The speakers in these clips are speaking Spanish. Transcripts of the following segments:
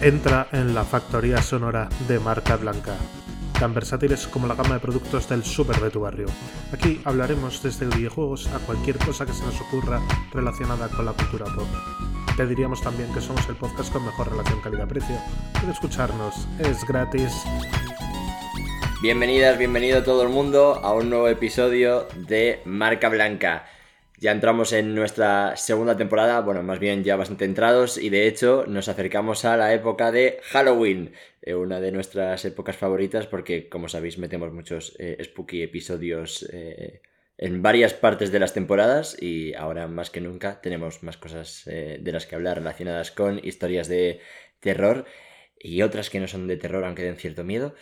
entra en la factoría sonora de marca blanca, tan versátiles como la gama de productos del super de tu barrio. Aquí hablaremos desde videojuegos a cualquier cosa que se nos ocurra relacionada con la cultura pop. Te diríamos también que somos el podcast con mejor relación calidad-precio. Puedes escucharnos, es gratis. Bienvenidas, bienvenido todo el mundo a un nuevo episodio de Marca Blanca. Ya entramos en nuestra segunda temporada, bueno, más bien ya bastante entrados y de hecho nos acercamos a la época de Halloween, eh, una de nuestras épocas favoritas porque como sabéis metemos muchos eh, spooky episodios eh, en varias partes de las temporadas y ahora más que nunca tenemos más cosas de las que hablar relacionadas con historias de terror y otras que no son de terror aunque den cierto miedo.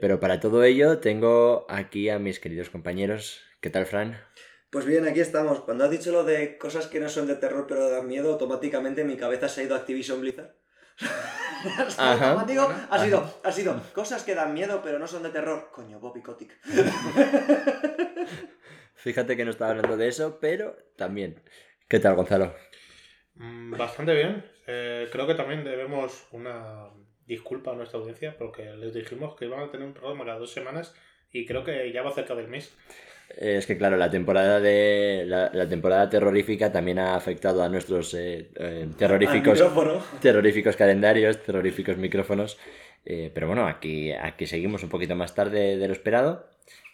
pero para todo ello tengo aquí a mis queridos compañeros. ¿Qué tal, Fran? Pues bien, aquí estamos. Cuando has dicho lo de cosas que no son de terror pero dan miedo, automáticamente mi cabeza se ha ido a Activision Blizzard. automático ha sido, ha sido cosas que dan miedo pero no son de terror. Coño, Bobby Kotick. Fíjate que no estaba hablando de eso, pero también. ¿Qué tal, Gonzalo? Mm, bastante bien. Eh, creo que también debemos una disculpa a nuestra audiencia porque les dijimos que iban a tener un programa cada dos semanas y creo que ya va cerca del mes. Es que claro, la temporada de la, temporada terrorífica también ha afectado a nuestros eh, eh, terroríficos, terroríficos calendarios, terroríficos micrófonos. Eh, pero bueno, aquí, aquí seguimos un poquito más tarde de lo esperado,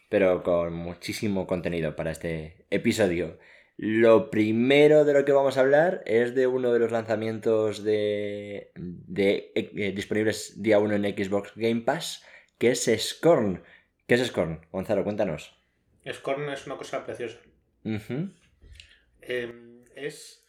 pero con muchísimo contenido para este episodio. Lo primero de lo que vamos a hablar es de uno de los lanzamientos de, de disponibles día 1 en Xbox Game Pass, que es Scorn. ¿Qué es Scorn? Gonzalo, cuéntanos. Scorn es una cosa preciosa. Em, es.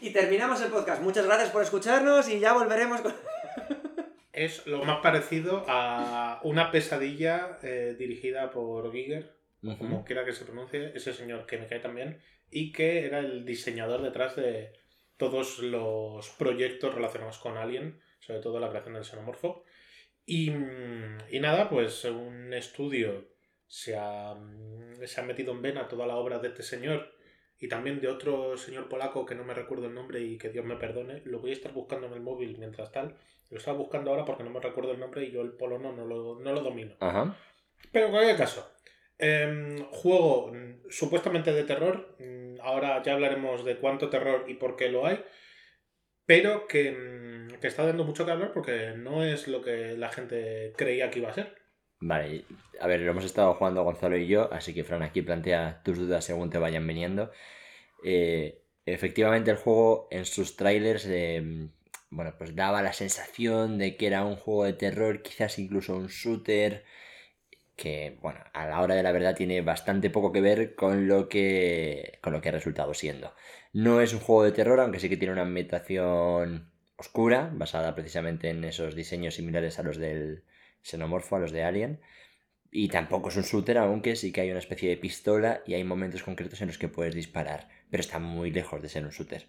Y terminamos el podcast. Muchas gracias por escucharnos y ya volveremos con. es lo más parecido a una pesadilla eh, dirigida por Giger, como quiera que se pronuncie, ese señor que me cae también, y que era el diseñador detrás de todos los proyectos relacionados con Alien, sobre todo la creación del xenomorfo. Y, y nada, pues un estudio se ha, mm, se ha metido en vena toda la obra de este señor y también de otro señor polaco que no me recuerdo el nombre y que Dios me perdone. Lo voy a estar buscando en el móvil mientras tal. Lo estaba buscando ahora porque no me recuerdo el nombre y yo el polono no lo, no lo domino. Pero en cualquier caso, em, juego mm, supuestamente de terror. Mm, ahora ya hablaremos de cuánto terror y por qué lo hay. Pero que, que está dando mucho que hablar porque no es lo que la gente creía que iba a ser. Vale, a ver, lo hemos estado jugando Gonzalo y yo, así que Fran, aquí plantea tus dudas según te vayan viniendo. Eh, efectivamente, el juego en sus trailers, eh, bueno, pues daba la sensación de que era un juego de terror, quizás incluso un shooter, que, bueno, a la hora de la verdad tiene bastante poco que ver con lo que, con lo que ha resultado siendo. No es un juego de terror, aunque sí que tiene una ambientación oscura, basada precisamente en esos diseños similares a los del xenomorfo, a los de Alien. Y tampoco es un shooter, aunque sí que hay una especie de pistola y hay momentos concretos en los que puedes disparar. Pero está muy lejos de ser un shooter.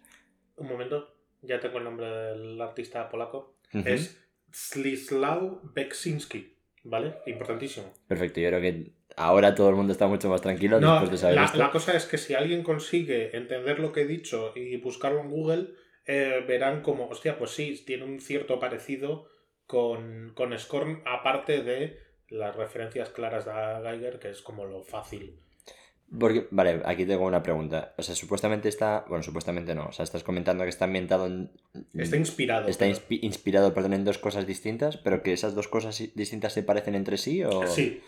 Un momento, ya tengo el nombre del artista polaco. Es Slislaw Beksinski. ¿Vale? Importantísimo. Perfecto, yo creo que ahora todo el mundo está mucho más tranquilo después de saber la, esto. La cosa es que si alguien consigue entender lo que he dicho y buscarlo en Google, eh, verán como, hostia, pues sí, tiene un cierto parecido con, con Scorn, aparte de las referencias claras de Geiger, que es como lo fácil. Porque, vale, aquí tengo una pregunta. O sea, supuestamente está. Bueno, supuestamente no. O sea, estás comentando que está ambientado en. Está inspirado. Está inspirado, perdón, en dos cosas distintas, pero que esas dos cosas distintas se parecen entre sí o. Sí.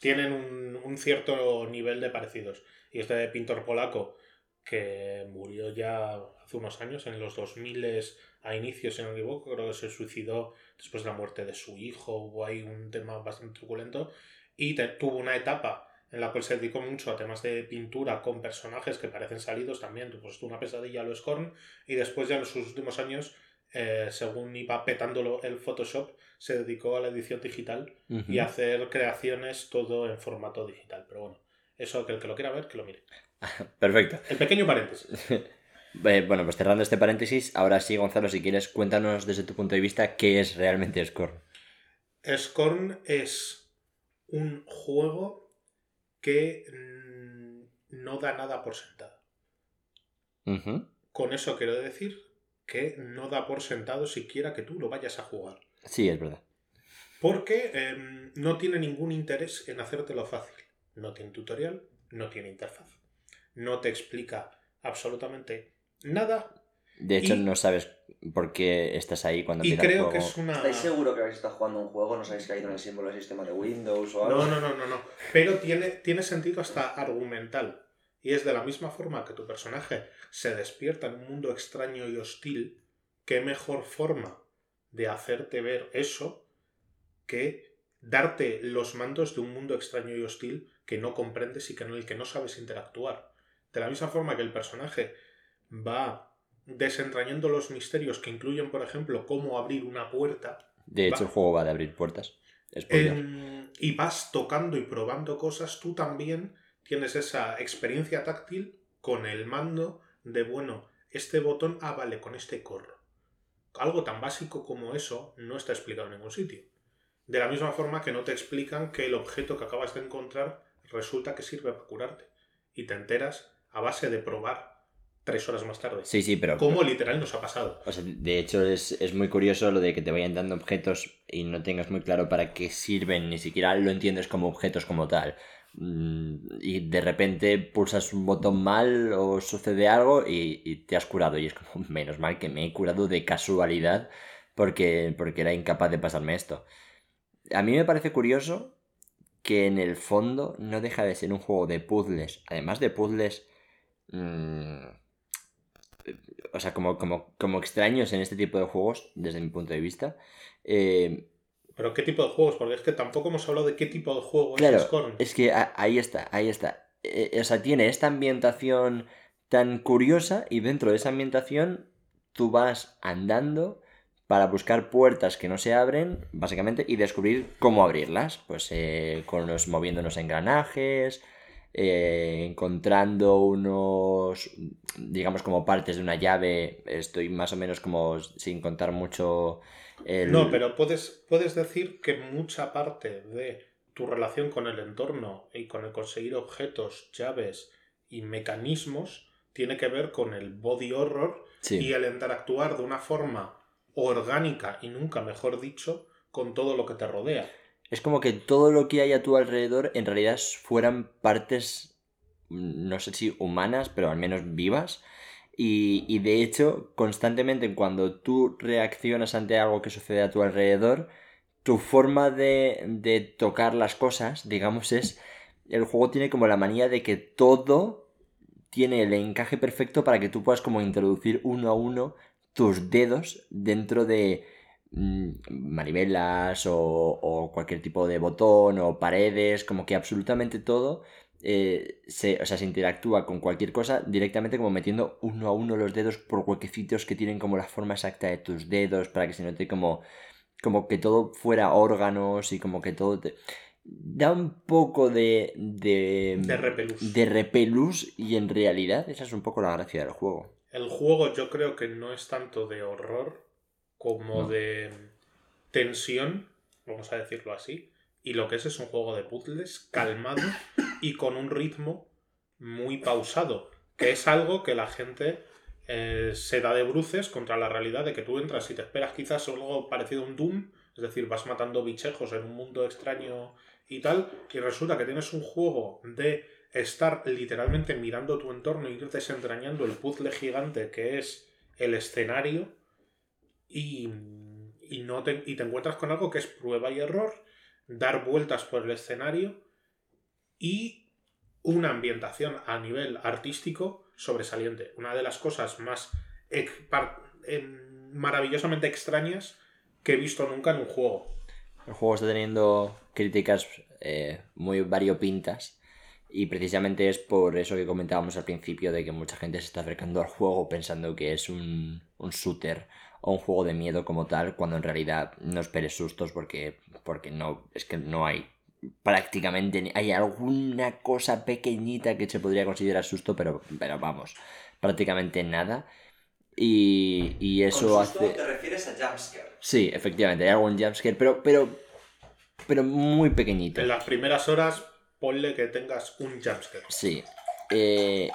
Tienen un, un cierto nivel de parecidos. Y este pintor polaco, que murió ya hace unos años, en los 2000 a inicios, si no me equivoco, creo que se suicidó después de la muerte de su hijo, hubo ahí un tema bastante truculento, y tuvo una etapa en la cual se dedicó mucho a temas de pintura con personajes que parecen salidos también, pues una pesadilla a lo Scorn, y después ya en sus últimos años, eh, según iba petándolo el Photoshop, se dedicó a la edición digital y a hacer creaciones todo en formato digital. Pero bueno, eso que el que lo quiera ver, que lo mire. Perfecto. El pequeño paréntesis. Eh, bueno, pues cerrando este paréntesis, ahora sí, Gonzalo, si quieres, cuéntanos desde tu punto de vista qué es realmente Scorn. Scorn es un juego que mm, no da nada por sentado. Con eso quiero decir que no da por sentado siquiera que tú lo vayas a jugar. Sí, es verdad. Porque em, no tiene ningún interés en hacértelo fácil. No tiene tutorial, no tiene interfaz. No te explica absolutamente nada. De hecho, Y- no sabes por qué estás ahí cuando Y empieza el creo que es una... ¿Estáis seguros que habéis estado jugando un juego? ¿No sabéis que hay en el símbolo del sistema de Windows o algo? No, no, no, no, no. Pero tiene, tiene sentido hasta argumental. Y es de la misma forma que tu personaje se despierta en un mundo extraño y hostil, qué mejor forma de hacerte ver eso que darte los mandos de un mundo extraño y hostil que no comprendes y que en el que no sabes interactuar. De la misma forma que el personaje va desentrañando los misterios que incluyen, por ejemplo, cómo abrir una puerta, De hecho, Va. el juego va de abrir puertas. Y vas tocando y probando cosas, tú también tienes esa experiencia táctil con el mando de, bueno, este botón, ah, vale, con este corro. Algo tan básico como eso no está explicado en ningún sitio. De la misma forma que no te explican que el objeto que acabas de encontrar resulta que sirve para curarte. Y te enteras a base de probar tres horas más tarde. Sí, sí, pero... Como literal nos ha pasado. O sea, de hecho es, es muy curioso lo de que te vayan dando objetos y no tengas muy claro para qué sirven, ni siquiera lo entiendes como objetos como tal. Mm, Y de repente pulsas un botón mal o sucede algo y, y te has curado. Y es como, menos mal que me he curado de casualidad porque, porque era incapaz de pasarme esto. A mí me parece curioso que en el fondo no deja de ser un juego de puzzles. Además de puzzles... mm, o sea, como, como, como extraños en este tipo de juegos, desde mi punto de vista. Eh, Pero ¿qué tipo de juegos? Porque es que tampoco hemos hablado de qué tipo de juego claro, es Scorn. es que ahí está, ahí está. Eh, o sea, tiene esta ambientación tan curiosa y dentro de esa ambientación tú vas andando para buscar puertas que no se abren, básicamente, y descubrir cómo abrirlas. Pues eh, con los moviéndonos engranajes, eh, encontrando unos, digamos, como partes de una llave. Estoy más o menos como sin contar mucho el... No, pero puedes, puedes decir que mucha parte de tu relación con el entorno y con el conseguir objetos, llaves y mecanismos tiene que ver con el body horror Sí. y el interactuar de una forma orgánica y nunca mejor dicho con todo lo que te rodea. Es como que todo lo que hay a tu alrededor en realidad fueran partes, no sé si humanas, pero al menos vivas. Y, y de hecho, constantemente cuando tú reaccionas ante algo que sucede a tu alrededor, tu forma de, de tocar las cosas, digamos, es... El juego tiene como la manía de que todo tiene el encaje perfecto para que tú puedas como introducir uno a uno tus dedos dentro de manivelas o, o cualquier tipo de botón o paredes, como que absolutamente todo eh, se, o sea, se interactúa con cualquier cosa directamente como metiendo uno a uno los dedos por huequecitos que tienen como la forma exacta de tus dedos para que se note como, como que todo fuera órganos y como que todo te... Da un poco de... De, De repelús. de repelús y en realidad esa es un poco la gracia del juego. El juego yo creo que no es tanto de horror como No. de tensión, vamos a decirlo así, y lo que es es un juego de puzzles calmado y con un ritmo muy pausado, que es algo que la gente eh, se da de bruces contra la realidad de que tú entras y te esperas quizás algo parecido a un Doom, es decir, vas matando bichejos en un mundo extraño y tal, y resulta que tienes un juego de estar literalmente mirando tu entorno y ir desentrañando el puzzle gigante que es el escenario y, y no te, y te encuentras con algo que es prueba y error, dar vueltas por el escenario y una ambientación a nivel artístico sobresaliente. Una de las cosas más em, maravillosamente extrañas que he visto nunca en un juego. El juego está teniendo críticas eh, muy variopintas y precisamente es por eso que comentábamos al principio de que mucha gente se está acercando al juego pensando que es un, un shooter o un juego de miedo como tal, cuando en realidad no esperes sustos porque, porque no, es que no hay prácticamente ni- hay alguna cosa pequeñita que se podría considerar susto, pero, pero vamos, prácticamente nada. Y, y eso Con susto hace... te refieres a jumpscare. Sí, efectivamente, hay algún jumpscare, pero, pero, pero muy pequeñito. En las primeras horas ponle que tengas un jumpscare. Sí. Eh,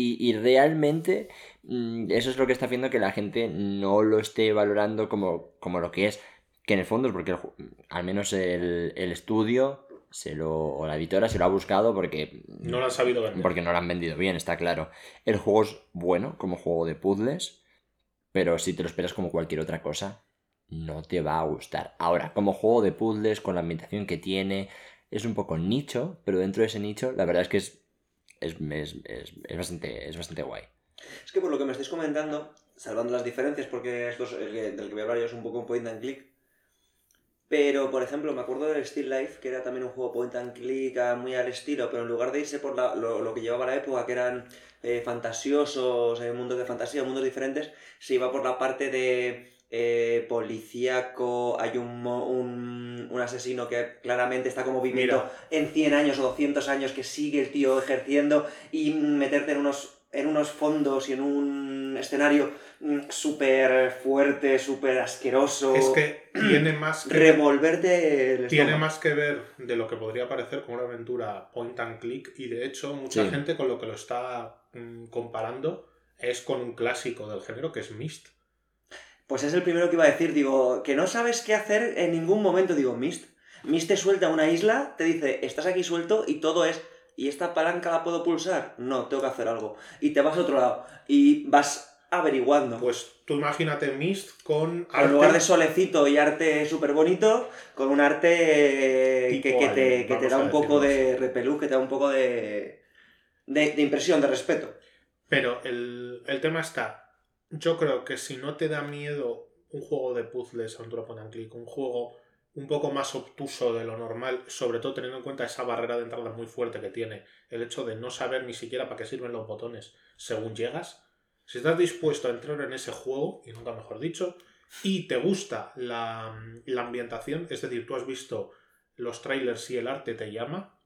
Y, realmente mm, eso es lo que está haciendo que la gente no lo esté valorando como, como lo que es. Que en el fondo es porque al menos el, el estudio se lo, o la editora se lo ha buscado porque... No lo han sabido vender. Porque no lo han vendido bien, está claro. El juego es bueno como juego de puzzles, pero si te lo esperas como cualquier otra cosa, no te va a gustar. Ahora, como juego de puzzles, con la ambientación que tiene, es un poco nicho, pero dentro de ese nicho, la verdad es que es, es, es, bastante, es bastante guay. Es que por lo que me estáis comentando, salvando las diferencias, porque esto es el del que voy a hablar es un poco un point and click, pero, por ejemplo, me acuerdo del Still Life, que era también un juego point and click, ah, muy al estilo, pero en lugar de irse por lo, que llevaba la época, que eran eh, fantasiosos, eh, mundos de fantasía, mundos diferentes, se iba por la parte de eh, policíaco, hay un, un, asesino que claramente está como viviendo en 100 años o 200 años, que sigue el tío ejerciendo, y meterte en unos, en unos fondos y en un escenario Mm, súper fuerte, súper asqueroso. Es que tiene más que revolverte Tiene más que ver de lo que podría parecer como una aventura point and click y de hecho mucha gente con lo que lo está mm, comparando es con un clásico del género que es Mist. Pues es el primero que iba a decir, digo, que no sabes qué hacer en ningún momento, digo, Mist. Mist te suelta una isla, te dice, estás aquí suelto y todo es ¿y esta palanca la puedo pulsar? No, tengo que hacer algo. Y te vas a otro lado. Y vas averiguando. Pues tú imagínate Mist con arte... En lugar de solecito y arte súper bonito, con un arte que, te, da un poco de repelú, que te da un poco de, de, impresión, de respeto. Pero el, tema está, yo creo que si no te da miedo un juego de puzzles, un drop and click, un juego un poco más obtuso de lo normal, sobre todo teniendo en cuenta esa barrera de entrada muy fuerte que tiene, el hecho de no saber ni siquiera para qué sirven los botones según llegas, si estás dispuesto a entrar en ese juego, y nunca mejor dicho, y te gusta la, ambientación, es decir, tú has visto los trailers y el arte te llama,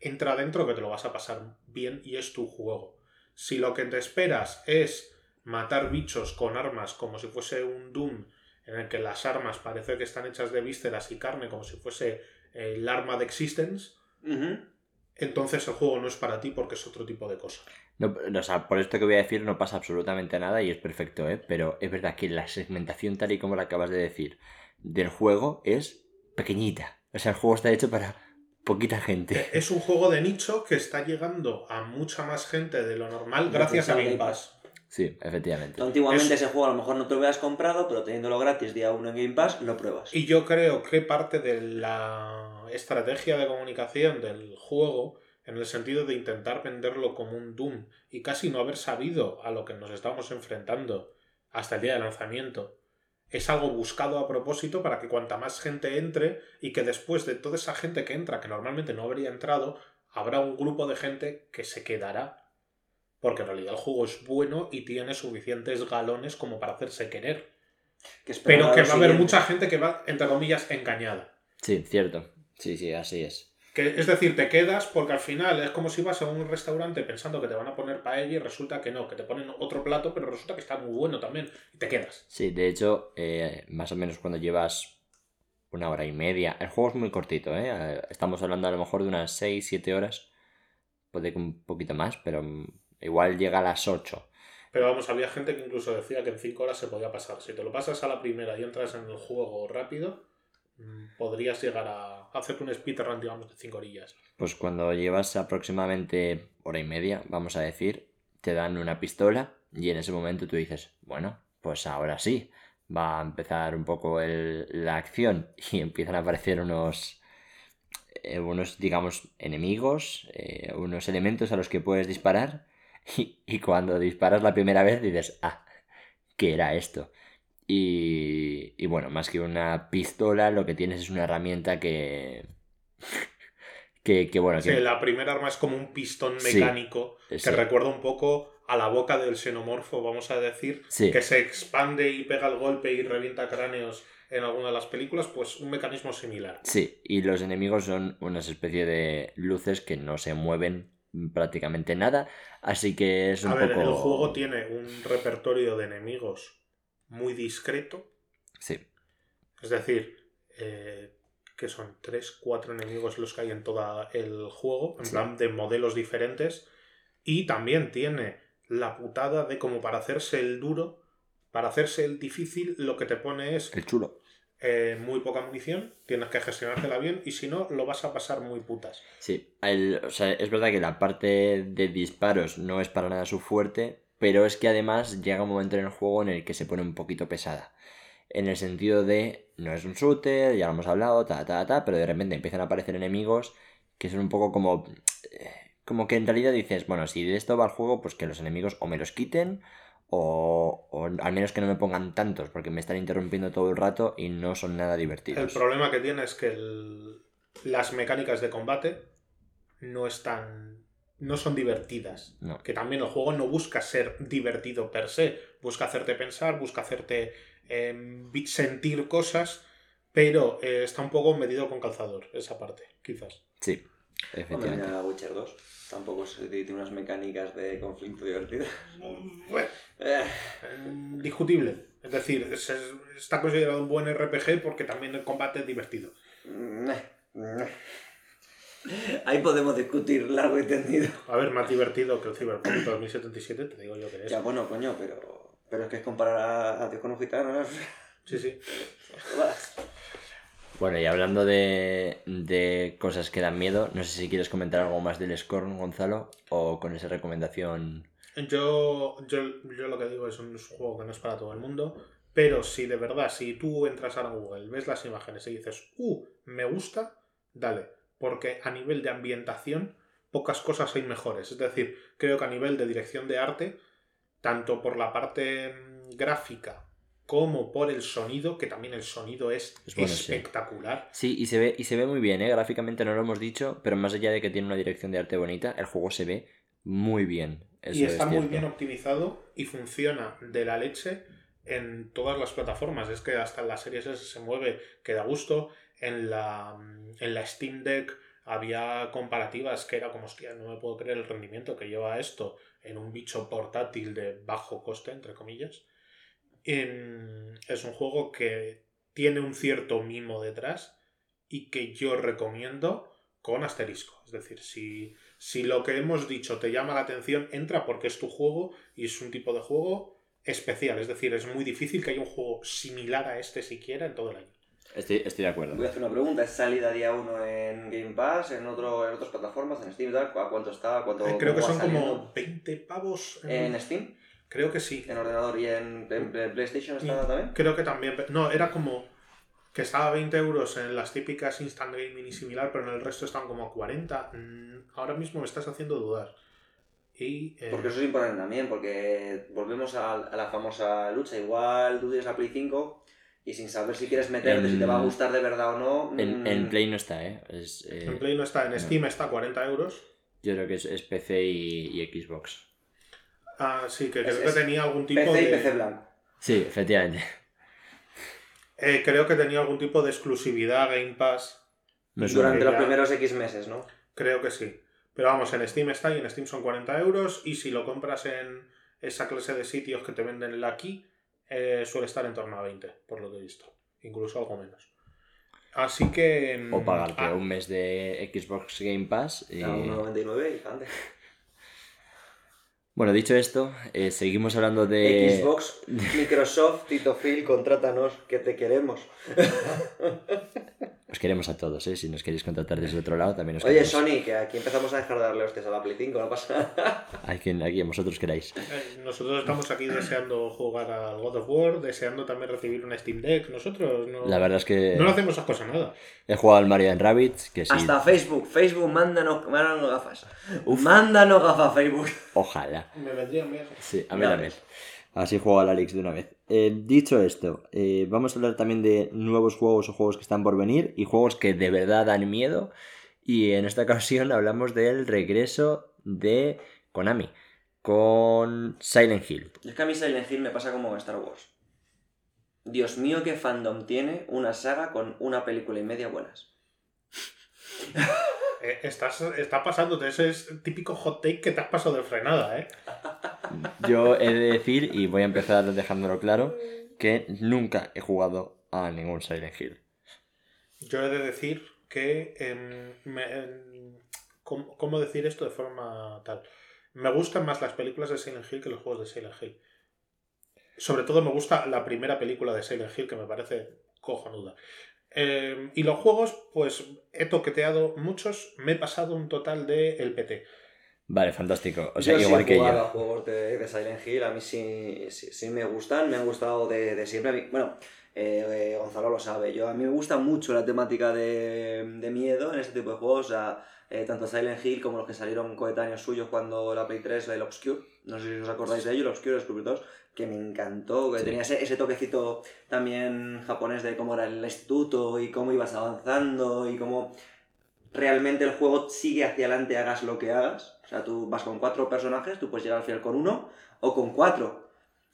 entra adentro que te lo vas a pasar bien y es tu juego. Si lo que te esperas es matar bichos con armas como si fuese un Doom en el que las armas parece que están hechas de vísceras y carne como si fuese el arma de Existence, entonces el juego no es para ti porque es otro tipo de cosa. No, o sea, por esto que voy a decir no pasa absolutamente nada y es perfecto, ¿eh? Pero es verdad que la segmentación tal y como la acabas de decir del juego es pequeñita. O sea, el juego está hecho para poquita gente. Eh, es un juego de nicho que está llegando a mucha más gente de lo normal gracias a Game Pass. Sí, efectivamente. antiguamente ese juego a lo mejor no te lo hubieras comprado, pero teniéndolo gratis día uno en Game Pass, lo pruebas. Y yo creo que parte de la estrategia de comunicación del juego en el sentido de intentar venderlo como un Doom y casi no haber sabido a lo que nos estamos enfrentando hasta el día de lanzamiento. Es algo buscado a propósito para que cuanta más gente entre y que después de toda esa gente que entra, que normalmente no habría entrado, habrá un grupo de gente que se quedará. Porque en realidad el juego es bueno y tiene suficientes galones como para hacerse querer. Pero que va a haber mucha gente que va, entre comillas, engañada. Sí, cierto. Sí, sí, así es. Que, es decir, te quedas porque al final es como si vas a un restaurante pensando que te van a poner paella y resulta que no, que te ponen otro plato, pero resulta que está muy bueno también y te quedas. Sí, de hecho, eh, más o menos cuando llevas una hora y media, el juego es muy cortito, ¿eh? Estamos hablando a lo mejor de unas 6, 7 horas, puede que un poquito más, pero igual llega a las 8. Pero vamos, había gente que incluso decía que en 5 horas se podía pasar. Si te lo pasas a la primera y entras en el juego rápido, Mm, podrías llegar a hacer un speedrun, digamos, de 5 orillas. Pues cuando llevas aproximadamente hora y media, vamos a decir, te dan una pistola y en ese momento tú dices, bueno, pues ahora sí, va a empezar un poco la acción y empiezan a aparecer unos, eh, unos digamos, enemigos, eh, unos elementos a los que puedes disparar y, y cuando disparas la primera vez dices, ah, ¿qué era esto? Y, bueno, más que una pistola, lo que tienes es una herramienta que. que, bueno. Sí, la primera arma es como un pistón mecánico que recuerda un poco a la boca del xenomorfo, vamos a decir, que se expande y pega el golpe y revienta cráneos en alguna de las películas, pues un mecanismo similar. Sí, y los enemigos son una especie de luces que no se mueven prácticamente nada, así que es un a ver, El juego tiene un repertorio de enemigos muy discreto. Sí. Es decir, eh, que son tres, cuatro enemigos los que hay en todo el juego, en plan de modelos diferentes. Y también tiene la putada de como para hacerse el duro, para hacerse el difícil, lo que te pone es El chulo. Eh, muy poca munición, tienes que gestionártela bien y si no, lo vas a pasar muy putas. Sí, o sea, es verdad que la parte de disparos no es para nada su fuerte, pero es que además llega un momento en el juego en el que se pone un poquito pesada. En el sentido de, no es un shooter, ya lo hemos hablado, ta, ta, ta, pero de repente empiezan a aparecer enemigos que son un poco como... eh, Como que en realidad dices, bueno, si de esto va el juego, pues que los enemigos o me los quiten o, o al menos que no me pongan tantos, porque me están interrumpiendo todo el rato y no son nada El divertidos. problema que tiene es que el- las mecánicas de combate no están. no son divertidas. No. Que también el juego no busca ser divertido per se. Busca hacerte pensar, busca hacerte em, sentir cosas. Pero eh, está un poco medido con calzador, esa parte, quizás. Sí, efectivamente. Witcher 2. Tampoco se tiene unas mecánicas de conflicto divertidas. Bueno, Eh, em, discutible. Es decir, es- es- está considerado un buen RPG porque también el combate es divertido. meh, meh. Ahí podemos discutir largo y tendido. A ver, más divertido que el Cyberpunk 2077, te digo yo que es. Ya, bueno, coño, pero, pero es que es comparar a, a Dios con un gitano. ¿no? Sí, sí. Bueno, y hablando de, de cosas que dan miedo, no sé si quieres comentar algo más del Scorn, Gonzalo, o con esa recomendación. Yo, yo, yo lo que digo es un juego que no es para todo el mundo, pero si de verdad, si tú entras a Google, ves las imágenes y dices, uh, me gusta, dale, porque a nivel de ambientación pocas cosas hay mejores. Es decir, creo que a nivel de dirección de arte, tanto por la parte mm, gráfica como por el sonido, que también el sonido es, Es bueno, sí. espectacular. Sí, y se ve, y se ve muy bien, ¿eh? Gráficamente no lo hemos dicho, pero más allá de que tiene una dirección de arte bonita, el juego se ve muy bien. Eso y es está muy cierto. bien optimizado y funciona de la leche en todas las plataformas. Es que hasta en las series S se mueve, que da gusto. En la, en la Steam Deck había comparativas que era como, hostia, no me puedo creer el rendimiento que lleva esto en un bicho portátil de bajo coste, entre comillas. Em, es un juego que tiene un cierto mimo detrás y que yo recomiendo con asterisco. Es decir, si, si lo que hemos dicho te llama la atención, entra porque es tu juego y es un tipo de juego especial. Es decir, es muy difícil que haya un juego similar a este siquiera en todo el año. Estoy, estoy de acuerdo. Voy a hacer una pregunta. ¿Es salida día 1 en Game Pass, en, otro, en otras plataformas, en Steam y tal? ¿A cuánto está? ¿A ¿Cuánto, Eh, Creo que son saliendo? como 20 pavos. ¿En Steam? Creo que sí. ¿En ordenador y en, en- en PlayStation está también? Creo que también. No, era como que estaba a 20 euros en las típicas Instant Gaming y similar, pero en el resto están como a 40. Mm, Ahora mismo me estás haciendo dudar. Y, eh, Porque eso es importante también, porque volvemos a, a la famosa lucha. Igual tú tienes la Play 5 y sin saber si quieres meterte, si te va a gustar de verdad o no. En, mm, en Play no está, ¿eh? Es, eh, en Play no está, en no. Steam está a 40 euros. Yo creo que es, es PC y, y Xbox. Ah, sí, que creo es que tenía algún tipo PC y de. PC blanco. Sí, efectivamente. eh, creo que tenía algún tipo de exclusividad Game Pass. Me suena. Durante los ya- primeros X meses, ¿no? Creo que sí. Pero vamos, en Steam está y en Steam son 40 euros. Y si lo compras en esa clase de sitios que te venden el aquí, eh, suele estar en torno a 20, por lo que he visto. Incluso algo menos. Así que. O pagarte ah, un mes de Xbox Game Pass. y- A 1,99 y ande. Bueno, dicho esto, eh, seguimos hablando de... Xbox, Microsoft, Tito Phil, contrátanos, que te queremos. Os queremos a todos, ¿eh? Si nos queréis contratar desde otro lado, también os Oye, queremos. Sony, que aquí empezamos a dejar de darle hostias a la Play 5, no pasa nada. A quien, a quien vosotros queráis. eh, nosotros estamos aquí deseando jugar al God of War, deseando también recibir una Steam Deck. Nosotros no, La verdad es que no hacemos esas cosas nada. he jugado al Mario and Rabbids, que sí, Hasta Facebook, Facebook, mándanos, mándanos gafas. Uf. Mándanos gafas, Facebook. ojalá. Me vendrían bien. Sí, a mí también. Así juego al Alex de una vez. Eh, dicho esto, eh, vamos a hablar también de nuevos juegos o juegos que están por venir y juegos que de verdad dan miedo. Y en esta ocasión hablamos del regreso de Konami con Silent Hill. Es que a mí Silent Hill me pasa como Star Wars. Dios mío, qué fandom tiene una saga con una película y media buenas. Eh, estás, está pasándote ese es típico hot take que te has pasado de frenada, ¿eh? Yo he de decir, y voy a empezar dejándolo claro, que nunca he jugado a ningún Silent Hill. Yo he de decir que. em, me- em, ¿cómo, decir esto de forma tal? Me gustan más las películas de Silent Hill que los juegos de Silent Hill. Sobre todo me gusta la primera película de Silent Hill, que me parece cojonuda. Eh, y los juegos, pues he toqueteado muchos, me he pasado un total de el PT. Vale, fantástico. O sea, igual que yo. a juegos de, Silent Hill, a mí sí, sí, me gustan, me han gustado de, de siempre. Bueno, eh, Gonzalo lo sabe. Yo, a mí me gusta mucho la temática de, de miedo en este tipo de juegos. O sea, eh, tanto Silent Hill como los que salieron coetáneos suyos cuando la Play 3, el Obscure. No sé si os acordáis de ello, el Obscure, el 2, que me encantó. Que tenía ese, ese, toquecito también japonés de cómo era el instituto y cómo ibas avanzando y cómo realmente el juego sigue hacia adelante, hagas lo que hagas. O sea, tú vas con cuatro personajes, tú puedes llegar al final con uno o con cuatro.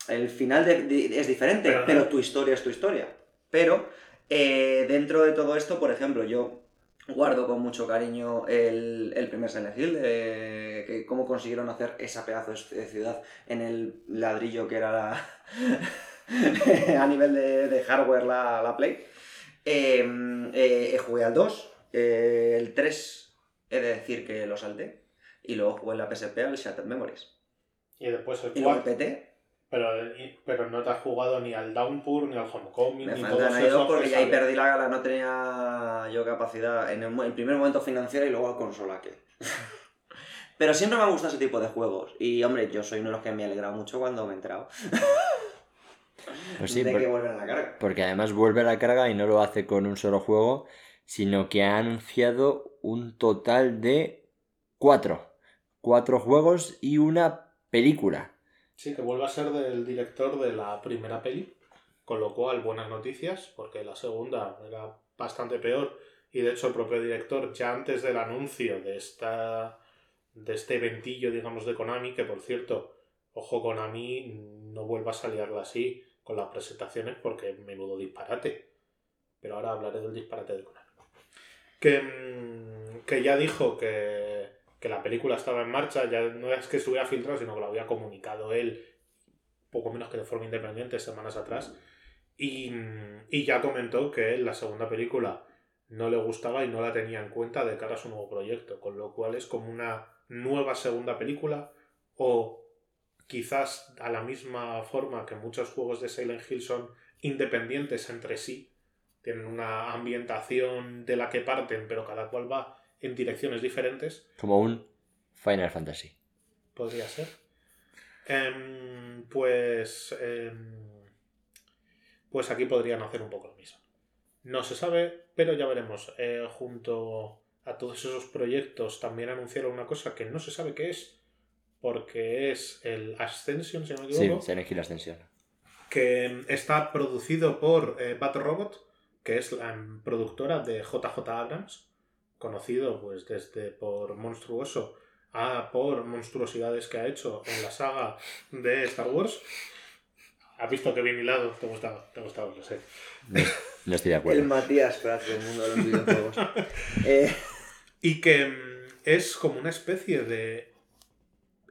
El final es diferente, pero, tu historia es tu historia. Pero eh, dentro de todo esto, por ejemplo, yo guardo con mucho cariño el, el primer Silent Hill, que cómo consiguieron hacer esa pedazo de ciudad en el ladrillo que era la a nivel de, hardware la, la Play. Em, eh, jugué al 2, eh, el 3 he de decir que lo salté, y luego jugué en la PSP al Shattered Memories. Y después el y luego el PT, pero, pero no te has jugado ni al Downpour, ni al Homecoming, me ni faltan ahí dos porque ya ahí perdí la gala, no tenía yo capacidad en el, primer momento financiera y luego al consola que. pero siempre me ha gustado ese tipo de juegos. Y hombre, yo soy uno de los que me ha alegrado mucho cuando me he enterado. Pues sí, de por, que vuelve a la carga. Porque además vuelve a la carga y no lo hace con un solo juego, sino que ha anunciado un total de cuatro. Cuatro juegos y una película. Sí, que vuelve a ser del director de la primera peli, con lo cual buenas noticias, porque la segunda era bastante peor y de hecho el propio director ya antes del anuncio de esta de este eventillo, digamos, de Konami, que por cierto, ojo Konami, no vuelva a salirla así con las presentaciones porque menudo disparate. Pero ahora hablaré del disparate de Konami. Que, mm, que ya dijo que que la película estaba en marcha, ya no es que estuviera filtrado, sino que lo había comunicado él, poco menos que de forma independiente, semanas atrás. Y, y ya comentó que la segunda película no le gustaba y no la tenía en cuenta de cara a su nuevo proyecto, con lo cual es como una nueva segunda película o quizás a la misma forma que muchos juegos de Silent Hill son independientes entre sí, tienen una ambientación de la que parten, pero cada cual va en direcciones diferentes. Como un Final Fantasy. Podría ser. Em, pues. Em, pues aquí podrían hacer un poco lo mismo. No se sabe, pero ya veremos. Eh, junto a todos esos proyectos también anunciaron una cosa que no se sabe qué es, porque es el Ascension, si no me equivoco. Sí, Silent Ascension. Que está producido por eh, Battle Robot, que es la productora de JJ Abrams conocido pues desde por monstruoso a por monstruosidades que ha hecho en la saga de Star Wars. ¿Has visto que bien hilado? Te ha gustado, te ha gustado, lo sé. No, estoy de acuerdo. El Matías Prats del mundo de los videojuegos. Eh, y que mm, es como una especie de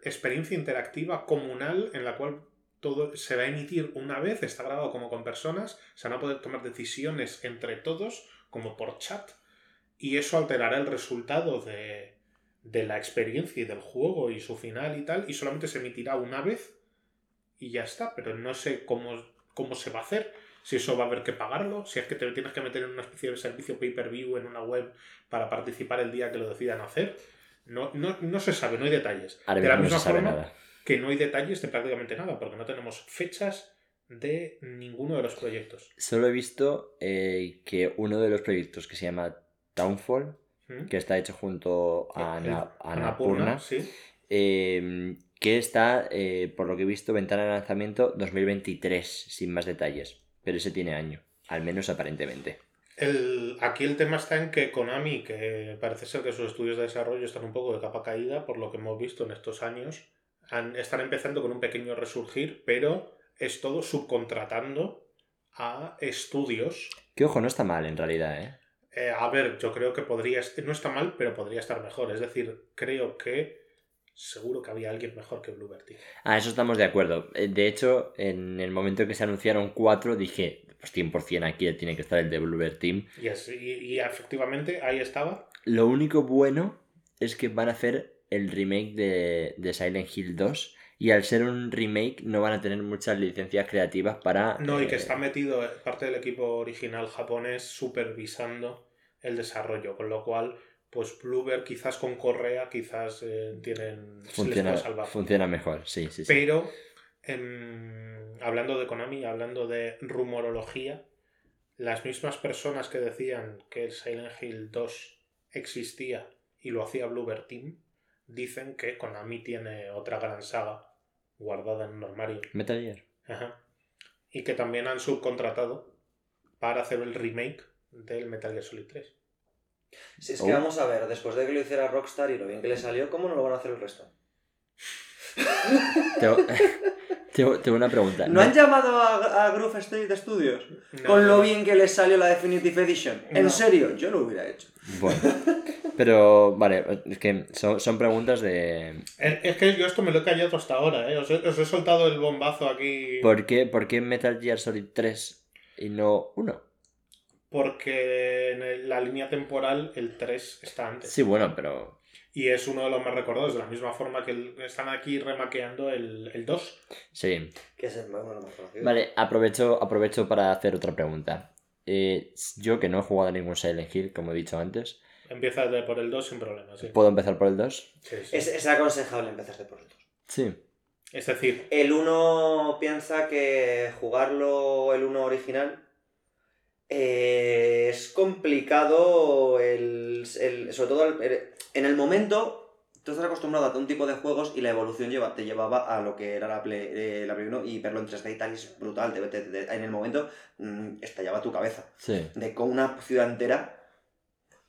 experiencia interactiva comunal en la cual todo se va a emitir una vez, está grabado como con personas, se van a poder tomar decisiones entre todos, como por chat, y eso alterará el resultado de, la experiencia y del juego y su final y tal, y solamente se emitirá una vez y ya está, pero no sé cómo, cómo se va a hacer, si eso va a haber que pagarlo, si es que te tienes que meter en una especie de servicio pay-per-view en una web para participar el día que lo decidan hacer. No, no, se sabe, no hay detalles. de la misma forma que no hay detalles de prácticamente nada, porque no tenemos fechas de ninguno de los proyectos. Solo he visto eh, que uno de los proyectos que se llama Downfall, que está hecho junto a, Anapurna, em, que está, eh, por lo que he visto, ventana de lanzamiento 2023, sin más detalles, pero ese tiene año, al menos aparentemente. El, aquí el tema está en que Konami, que parece ser que sus estudios de desarrollo están un poco de capa caída, por lo que hemos visto en estos años, están empezando con un pequeño resurgir, pero es todo subcontratando a estudios. Que ojo, no está mal en realidad, ¿eh? Eh, a ver, yo creo que podría, no está mal, pero podría estar mejor. Es decir, creo que seguro que había alguien mejor que Bluebird Team. Ah, eso estamos de acuerdo. Eh, de hecho, en el momento que se anunciaron cuatro, dije, pues 100% aquí tiene que estar el de Bluebird Team. y, efectivamente ahí estaba. Lo único bueno es que van a hacer el remake de, de Silent Hill 2 y al ser un remake no van a tener muchas licencias creativas para... No, y que eh, está metido parte del equipo original japonés supervisando el desarrollo, con lo cual, pues Bluebird quizás con Correa quizás eh, tienen... se les funciona, puede salvar. funciona mejor, sí, sí, sí. Pero, em, hablando de Konami, hablando de rumorología, las mismas personas que decían que el Silent Hill 2 existía y lo hacía Bluebird Team, dicen que Konami tiene otra gran saga guardada en un armario. Metal Gear. Ajá. Y que también han subcontratado para hacer el remake del Metal Gear Solid 3. Si es Oh. que vamos a ver, después de que lo hiciera Rockstar y lo bien que le salió, ¿cómo no lo van a hacer el resto? Tengo, tengo- tengo una pregunta. ¿No han llamado a, a Groove Street Studios? No, Con lo no. bien que les salió la Definitive Edition. En No. serio, yo lo hubiera hecho. Bueno, pero vale, es que son, son preguntas de... Es, es que yo esto me lo he callado hasta ahora, ¿eh? Os he, os he soltado el bombazo aquí. ¿Por qué, por qué Metal Gear Solid 3 y no 1? Porque en el- la línea temporal el 3 está antes. Sí, bueno, pero... Y es uno de los más recordados, de la misma forma que el- están aquí remaqueando el, el 2. Sí. Que es el más, bueno, más conocido. Vale, aprovecho, aprovecho para hacer otra pregunta. Eh, yo que no he jugado a ningún Silent Hill, como he dicho antes, Empieza por el 2 sin problema, sí. ¿puedo empezar por el 2? Sí, sí. Es, es aconsejable empezar por el 2. Sí. Es decir, El 1 piensa que jugarlo el 1 original eh, es complicado, el, el- sobre todo el- en el momento. Tú estás acostumbrado a un tipo de juegos y la evolución lleva, te llevaba a lo que era la Play, eh, la Play 1 y verlo en 3D y tal es brutal. te- te- te- en el momento mm, estallaba tu cabeza. Sí. De con una ciudad entera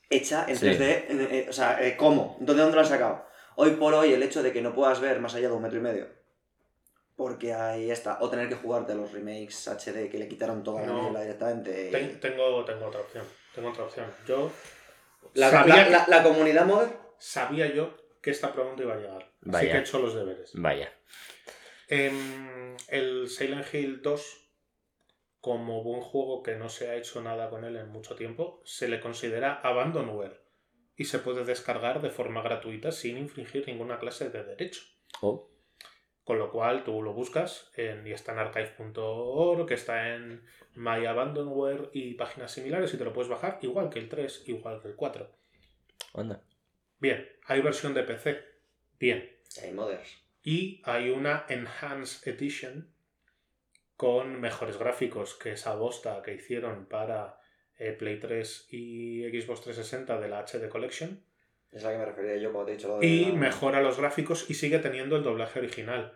hecha en Sí. 3D. eh, o sea, ¿cómo? ¿Dónde, ¿Dónde lo has sacado? Hoy por hoy el hecho de que no puedas ver más allá de un metro y medio. Porque ahí está. O tener que jugarte los remakes HD que le quitaron toda la No. mierda directamente. ten- tengo, tengo otra opción. Tengo otra opción. Yo La, sabía, la- que- la- la comunidad modder. sabía yo que esta pregunta iba a llegar. Así que he hecho los deberes. Vaya. Em, el Silent Hill 2, como buen juego que no se ha hecho nada con él en mucho tiempo, se le considera abandonware y se puede descargar de forma gratuita sin infringir ninguna clase de derecho. Oh, Con lo cual tú lo buscas en, y está en archive.org, que está en My Abandonware y páginas similares y te lo puedes bajar igual que el 3, igual que el 4. onda. Bien, hay versión de PC. Bien. Hay modders. Y hay una Enhanced Edition con mejores gráficos que esa bosta que hicieron para eh, Play 3 y Xbox 360 de la HD Collection. Es a la que me refería yo cuando te he dicho lo de. Y la- mejora los gráficos y sigue teniendo el doblaje original.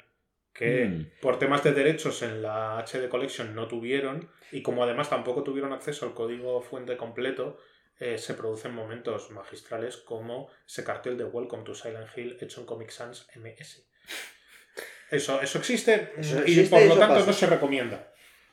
Que Mm. por temas de derechos en la HD Collection no tuvieron. Y como además tampoco tuvieron acceso al código fuente completo, eh, se producen momentos magistrales como ese cartel de Welcome to Silent Hill hecho en Comic Sans MS. Eso, eso existe Eso y existe por lo tanto pasa. no se recomienda.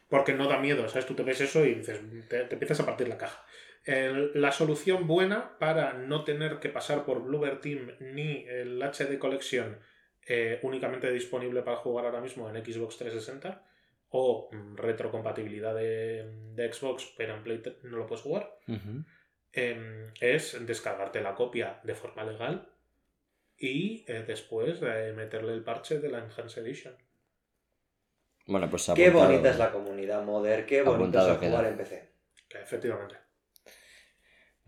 Porque no da miedo, ¿sabes? Tú te ves eso y dices, te, te empiezas a partir la caja. El- la solución buena para no tener que pasar por Bluebird Team ni el HD Collection eh, únicamente disponible para jugar ahora mismo en Xbox 360 o mm, retrocompatibilidad de, de Xbox pero en Play 3 no lo puedes jugar em, es descargarte la copia de forma legal y eh, después eh, meterle el parche de la Enhanced Edition. Bueno, pues Qué bonita es la comunidad modder, qué bonito Apuntado es jugar en PC. Efectivamente.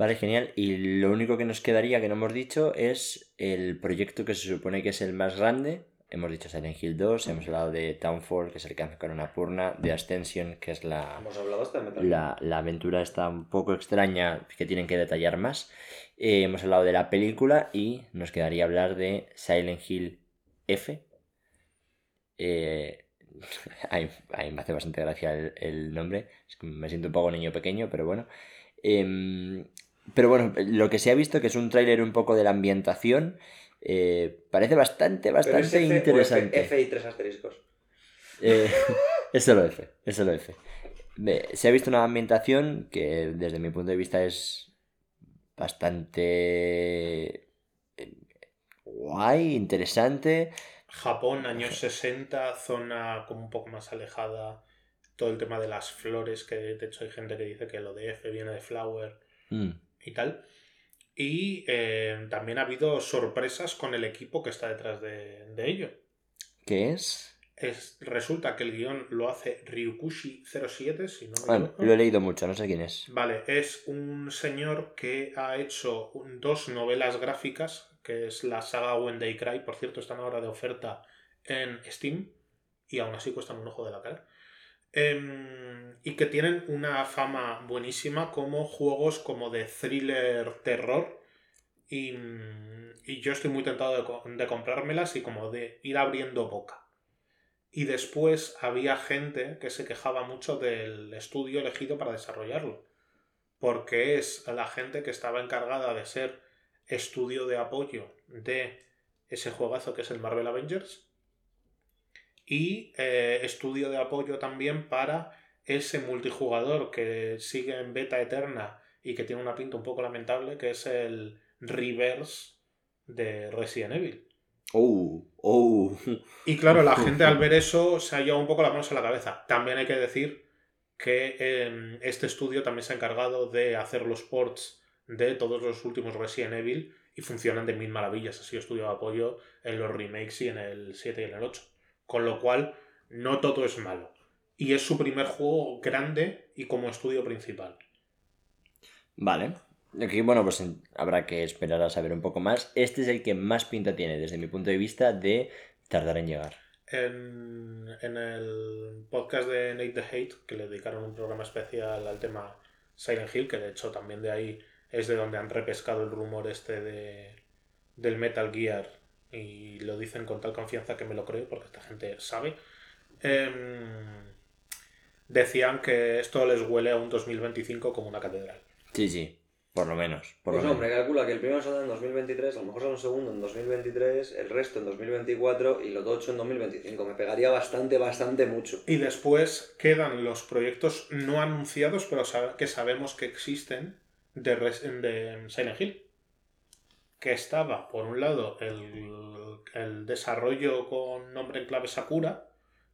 Vale, genial. Y lo único que nos quedaría que no hemos dicho es el proyecto que se supone que es el más grande. Hemos dicho Silent Hill 2, hemos hablado de Townfall, que es el hace con una purna, de Ascension, que es la, Hemos hablado hasta Gear. la, la aventura está un poco extraña que tienen que detallar más. Eh, hemos hablado de la película y nos quedaría hablar de Silent Hill F. Eh, a mí me hace bastante gracia el, el nombre. Es que me siento un poco niño pequeño, pero bueno. Em, pero bueno, lo que se ha visto, que es un tráiler un poco de la ambientación, eh, parece bastante, Pero es bastante F o F, interesante. F y tres asteriscos. Eh, es solo F, es solo F. Se ha visto una ambientación que desde mi punto de vista es bastante eh, guay, interesante. Japón, años 60, zona como un poco más alejada. Todo el tema de las flores, que de hecho hay gente que dice que lo de F viene de flower Mm, y tal. Y eh, también ha habido sorpresas con el equipo que está detrás de, ello. ¿Qué es? es? Resulta que el guion lo hace Ryukushi07, si no me bueno, Lo he leído mucho, no sé quién es. Vale, es un señor que ha hecho dos novelas gráficas, que es la saga When They Cry, por cierto, están ahora de oferta en Steam y aún así cuestan un ojo de la cara. Em, y que tienen una fama buenísima como juegos como de thriller terror. Y, yo estoy muy tentado de, de, comprármelas y como de ir abriendo boca. Y después había gente que se quejaba mucho del estudio elegido para desarrollarlo. Porque es la gente que estaba encargada de ser estudio de apoyo de ese juegazo que es el Marvel Avengers y eh, estudio de apoyo también para ese multijugador que sigue en beta eterna y que tiene una pinta un poco lamentable, que es el reverse de Resident Evil. Oh, oh. Y claro, la gente al ver eso se ha llevado un poco las manos a la cabeza. También hay que decir que em, este estudio también se ha encargado de hacer los ports de todos los últimos Resident Evil y funcionan de mil maravillas. Ha sido estudio de apoyo en los remakes y en el 7 y en el 8. Con lo cual, no todo es malo. Y es su primer juego grande y como estudio principal. Vale. Aquí, bueno, pues habrá que esperar a saber un poco más. Este es el que más pinta tiene, desde mi punto de vista, de tardar en llegar. En, el podcast de Nate the Hate, que le dedicaron un programa especial al tema Silent Hill, que de hecho también de ahí es de donde han repescado el rumor este de, del Metal Gear y lo dicen con tal confianza que me lo creo porque esta gente sabe. Em, decían que esto les huele a un 2025 como una catedral. Sí, sí, por lo menos. Por pues lo hombre, calcula que el primero sale en 2023, a lo mejor sale un segundo en 2023, el resto en 2024 y los ocho en 2025. Me pegaría bastante, bastante mucho. Y después quedan los proyectos no anunciados, pero que sabemos que existen de, de Silent Hill que estaba, por un lado, el, desarrollo con nombre en clave Sakura,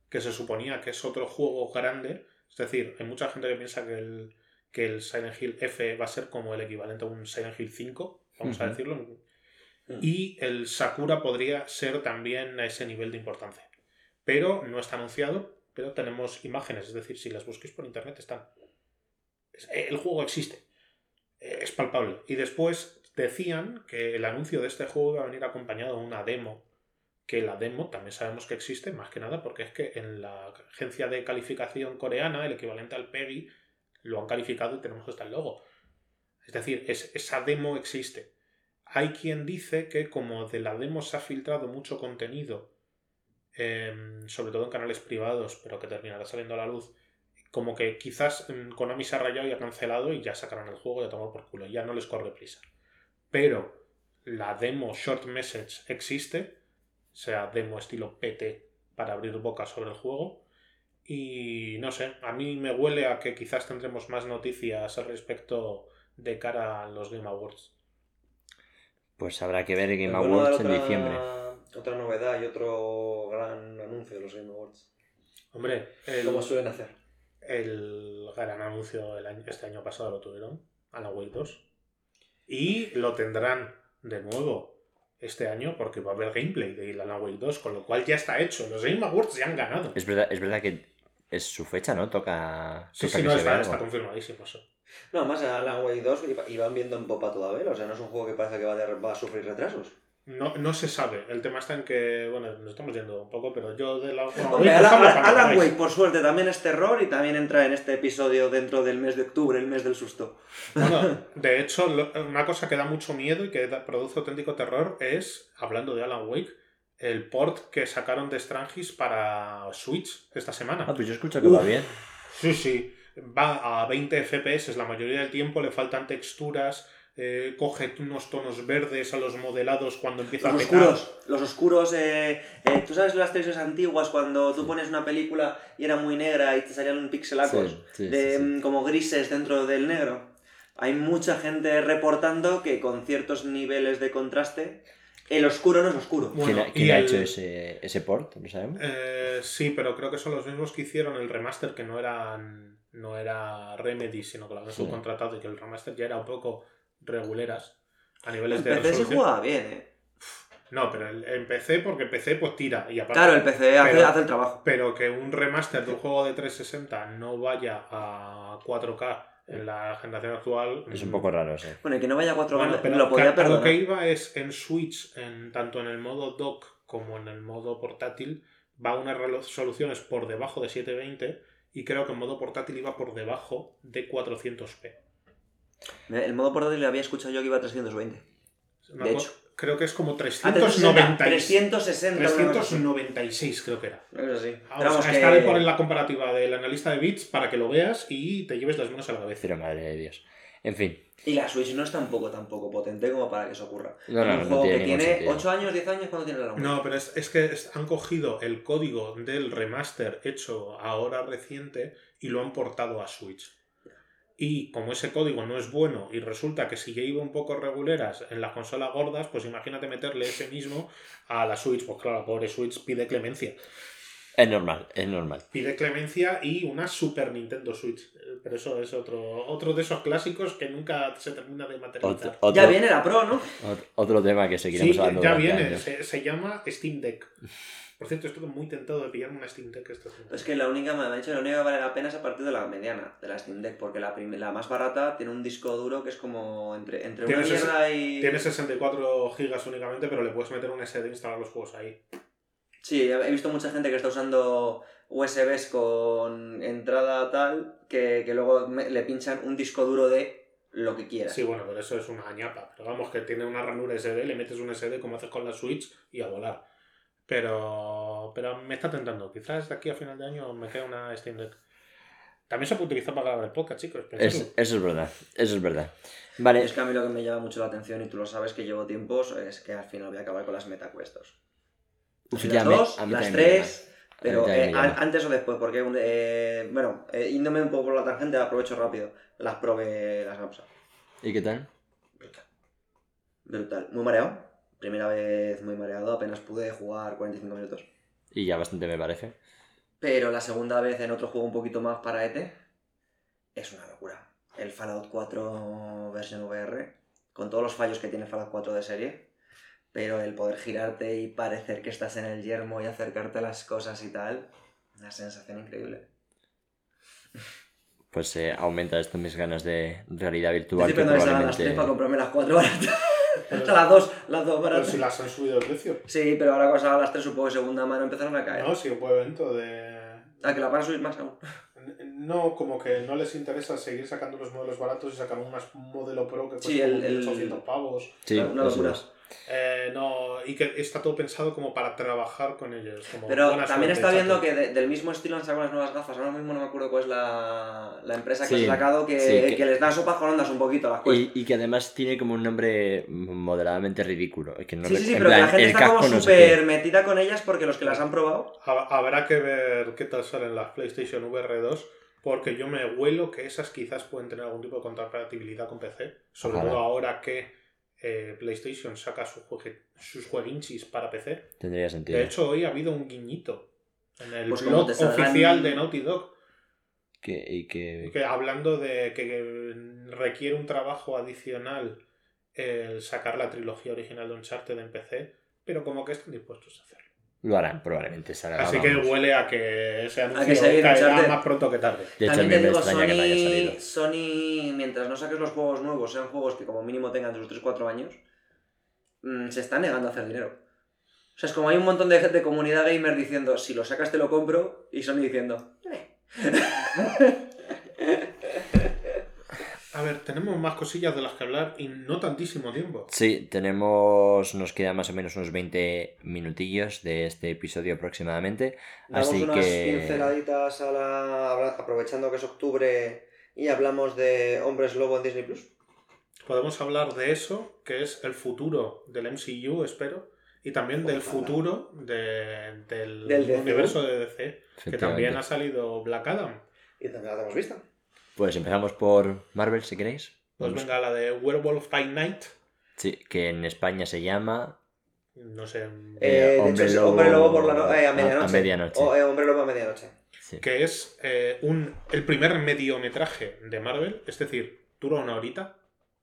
que se suponía que es otro juego grande. Es decir, hay mucha gente que piensa que el, que el Silent Hill F va a ser como el equivalente a un Silent Hill 5, vamos a decirlo. Mm. Y el Sakura podría ser también a ese nivel de importancia. Pero no está anunciado, pero tenemos imágenes, es decir, si las busquéis por internet están. El juego existe, es palpable. Y después decían que el anuncio de este juego iba a venir acompañado de una demo, que la demo también sabemos que existe, más que nada porque es que en la agencia de calificación coreana, el equivalente al PEGI, lo han calificado y tenemos hasta el logo. Es decir, esa demo existe. Hay quien dice que como de la demo se ha filtrado mucho contenido, em, sobre todo en canales privados, pero que terminará saliendo a la luz, como que quizás mm, Konami se ha rayado y ha cancelado y ya sacarán el juego y a tomar por culo, ya no les corre prisa pero la demo Short Message existe, sea demo estilo PT para abrir boca sobre el juego. Y no sé, a mí me huele a que quizás tendremos más noticias al respecto de cara a los Game Awards. Pues habrá que ver Game Awards en diciembre. Otra novedad y otro gran anuncio de los Game Awards. Hombre, como suelen hacer. El gran anuncio este año pasado lo tuvieron, Alan Wake 2. Y lo tendrán de nuevo este año porque va a haber gameplay de Alan Wake 2, con lo cual ya está hecho. Los Game Awards ya han ganado. Es verdad, es verdad que es su fecha, ¿no? Toca. Sí, sí, no, está, está confirmadísimo eso. No, además Alan Wake 2 iban viendo en popa todavía, o sea, no es un juego que parece que va, va a sufrir retrasos. No, no se sabe. El tema está en que, bueno, nos estamos yendo un poco, pero yo de la... Alan, Wake, por suerte, también es terror y también entra en este episodio dentro del mes de octubre, el mes del susto. Bueno, de hecho, una cosa que da mucho miedo y que produce auténtico terror es, hablando de Alan Wake, el port que sacaron de Strangis para Switch esta semana. Ah, pues yo escucho que va bien. Sí, sí. Va a 20 FPS la mayoría del tiempo, le faltan texturas eh, coge unos tonos verdes a los modelados cuando empieza los a oscuros los oscuros eh, eh, tú sabes las televisiones antiguas cuando tú pones una película y era muy negra y te salían pixelacos de mm, como grises dentro del negro hay mucha gente reportando que con ciertos niveles de contraste el oscuro no es oscuro. ¿Quién, ha hecho ese, ese port? ¿Lo sabemos? sí, pero creo que son los mismos que hicieron el remaster, que no eran no era Remedy, sino que lo habían subcontratado y que el remaster ya era un poco reguleras. A niveles En de PC se resolución. jugaba bien, eh. No, pero el- en PC, porque PC pues tira. Y aparte, Claro, el PC hace, pero- hace el trabajo. Pero que un remaster de un juego de 360 no vaya a 4K en la generación actual. Es un mm, poco raro, sí. Bueno, y que no vaya a 4K Bueno, pero lo podía que- a lo perdonar. que iba es en Switch, en, tanto en el modo dock como en el modo portátil, va a unas resoluciones por debajo de 720 y creo que en modo portátil iba por debajo de 400p. El modo portátil le había escuchado yo que iba a 320. Una De hecho. Creo que es como Ah, 360. 390 360. una cosa así. 396 creo que era. Cosa así. Vamos, a estar por la comparativa del analista de bits para que lo veas y te lleves las manos a la cabeza. Pero madre de Dios. En fin. Y la Switch no es tampoco, tampoco potente como para que eso ocurra. No, no, un no juego tiene que tiene sentido. 8 años, 10 años, ¿cuándo tiene la No, pero es, es que es- han cogido el código del remaster hecho ahora reciente y lo han portado a Switch. Y como ese código no es bueno y resulta que si ya iba un poco reguleras en las consolas gordas, pues imagínate meterle ese mismo a la Switch. Pues claro, la pobre Switch pide clemencia. Es normal, es normal. Pide clemencia y una Super Nintendo Switch. Pero eso es otro, otro de esos clásicos que nunca se termina de materializar. Otro, otro, Ya viene la Pro, ¿no? ot- otro tema que seguiremos Sí, hablando ya viene. Se, se llama Steam Deck. Por cierto, estoy muy tentado de pillarme una Steam Deck esta semana. Es que la única, me ha dicho, la única que vale la pena es a partir de la mediana, de la Steam Deck, porque la, la más barata tiene un disco duro que es como entre, entre una mierda y... Tiene 64 gigas únicamente, pero le puedes meter un SD e instalar los juegos ahí. Sí, he visto mucha gente que está usando USBs con entrada tal, que, que luego me- le pinchan un disco duro de lo que quieras. Sí, bueno, pero eso es una ñapa. Pero vamos, que tiene una ranura SD, le metes un SD como haces con la Switch y a volar. Pero, pero me está tentando. Quizás de aquí a final de año me queda una Steam Deck. También se puede utilizar para grabar el podcast, chicos. Es- eso es verdad, eso es verdad. Vale, Es que a mí lo que me llama mucho la atención, y tú lo sabes que llevo tiempos, es que al final voy a acabar con las MetaQuestos. uf, las me- dos, las tres, pero eh, antes o después, porque, eh, bueno, eh, yéndome un poco por la tangente, aprovecho rápido. Las probé, las Gamsa. ¿Y qué tal? Brutal. Brutal. Muy mareado. Primera vez muy mareado, apenas pude jugar 45 minutos. Y ya bastante me parece. Pero la segunda vez en otro juego un poquito más para ET es una locura. El Fallout 4 versión VR, con todos los fallos que tiene Fallout 4 de serie, pero el poder girarte y parecer que estás en el yermo y acercarte a las cosas y tal, una sensación increíble. Pues eh, aumenta esto mis ganas de realidad virtual. Estoy Que salgan las 3 para probablemente... comprarme las 4 baratas. Pero- las 2, las dos Pero baratas. si las han subido de precio. Sí, pero ahora cuando salgan las 3 supongo que segunda mano empezaron a caer. No, si hubo evento de. Ah, que la van a subir más aún. No, como que no les interesa seguir sacando los modelos baratos y sacar un más- un modelo pro que cuesta Sí, el- como el- 800 pavos. Sí, una locura. Eh, no, y que está todo pensado como para trabajar con ellos. Como Pero también suerte, está viendo chato. que de- del mismo estilo han sacado unas nuevas gafas. Ahora mismo no me acuerdo cuál es la, la empresa que Sí, se ha sacado que, sí, que- que les da sopas con ondas un poquito a las cuestas. Y, y que además tiene como un nombre moderadamente ridículo. Que no sí, sí, pero que la gente está como no súper metida con ellas porque los que las han probado. Ha- Habrá que ver qué tal salen las PlayStation VR 2, porque yo me huelo que esas quizás pueden tener algún tipo de compatibilidad con PC, sobre Ojalá. todo ahora que eh, PlayStation saca su juegue- sus jueguinchis para PC. Tendría sentido. De hecho, hoy ha habido un guiñito en el Pues blog oficial de Naughty Dog, que, y que... que hablando de que requiere un trabajo adicional el sacar la trilogía original de Uncharted en PC, pero como que están dispuestos a hacerlo. Lo harán, probablemente. salga, Así que huele a que ese anuncio que caerá más pronto que tarde. De hecho, También te digo, extraña que no haya salido. Sony, Sony, mientras no saques los juegos nuevos, sean juegos que como mínimo tengan sus 3-4 años, mm, se está negando a hacer dinero. O sea, es como hay un montón de, de comunidad gamer diciendo, si lo sacas te lo compro, y Sony diciendo, "Eh". A ver, tenemos más cosillas de las que hablar y no tantísimo tiempo. Sí, tenemos. Nos quedan más o menos unos 20 minutillos de este episodio aproximadamente. Damos Así unas que. pinceladitas a la... aprovechando que es octubre y hablamos de Hombres Lobo en Disney Plus. Podemos hablar de eso, que es el futuro del MCU, espero, y también del Ojalá. futuro de- del, universo de DC, que también ha salido Black Adam. Y también la hemos visto. Pues empezamos por Marvel, si queréis. Pues Vamos. venga, la de Werewolf by Night, Sí, que en España se llama. no sé, Eh, de Hombre hecho, Lobo- Hombre Lobo por la no- eh, a medianoche. a medianoche. O, eh, Hombre Lobo a medianoche. Sí. que es eh, un, el primer mediometraje de Marvel, es decir, dura una horita,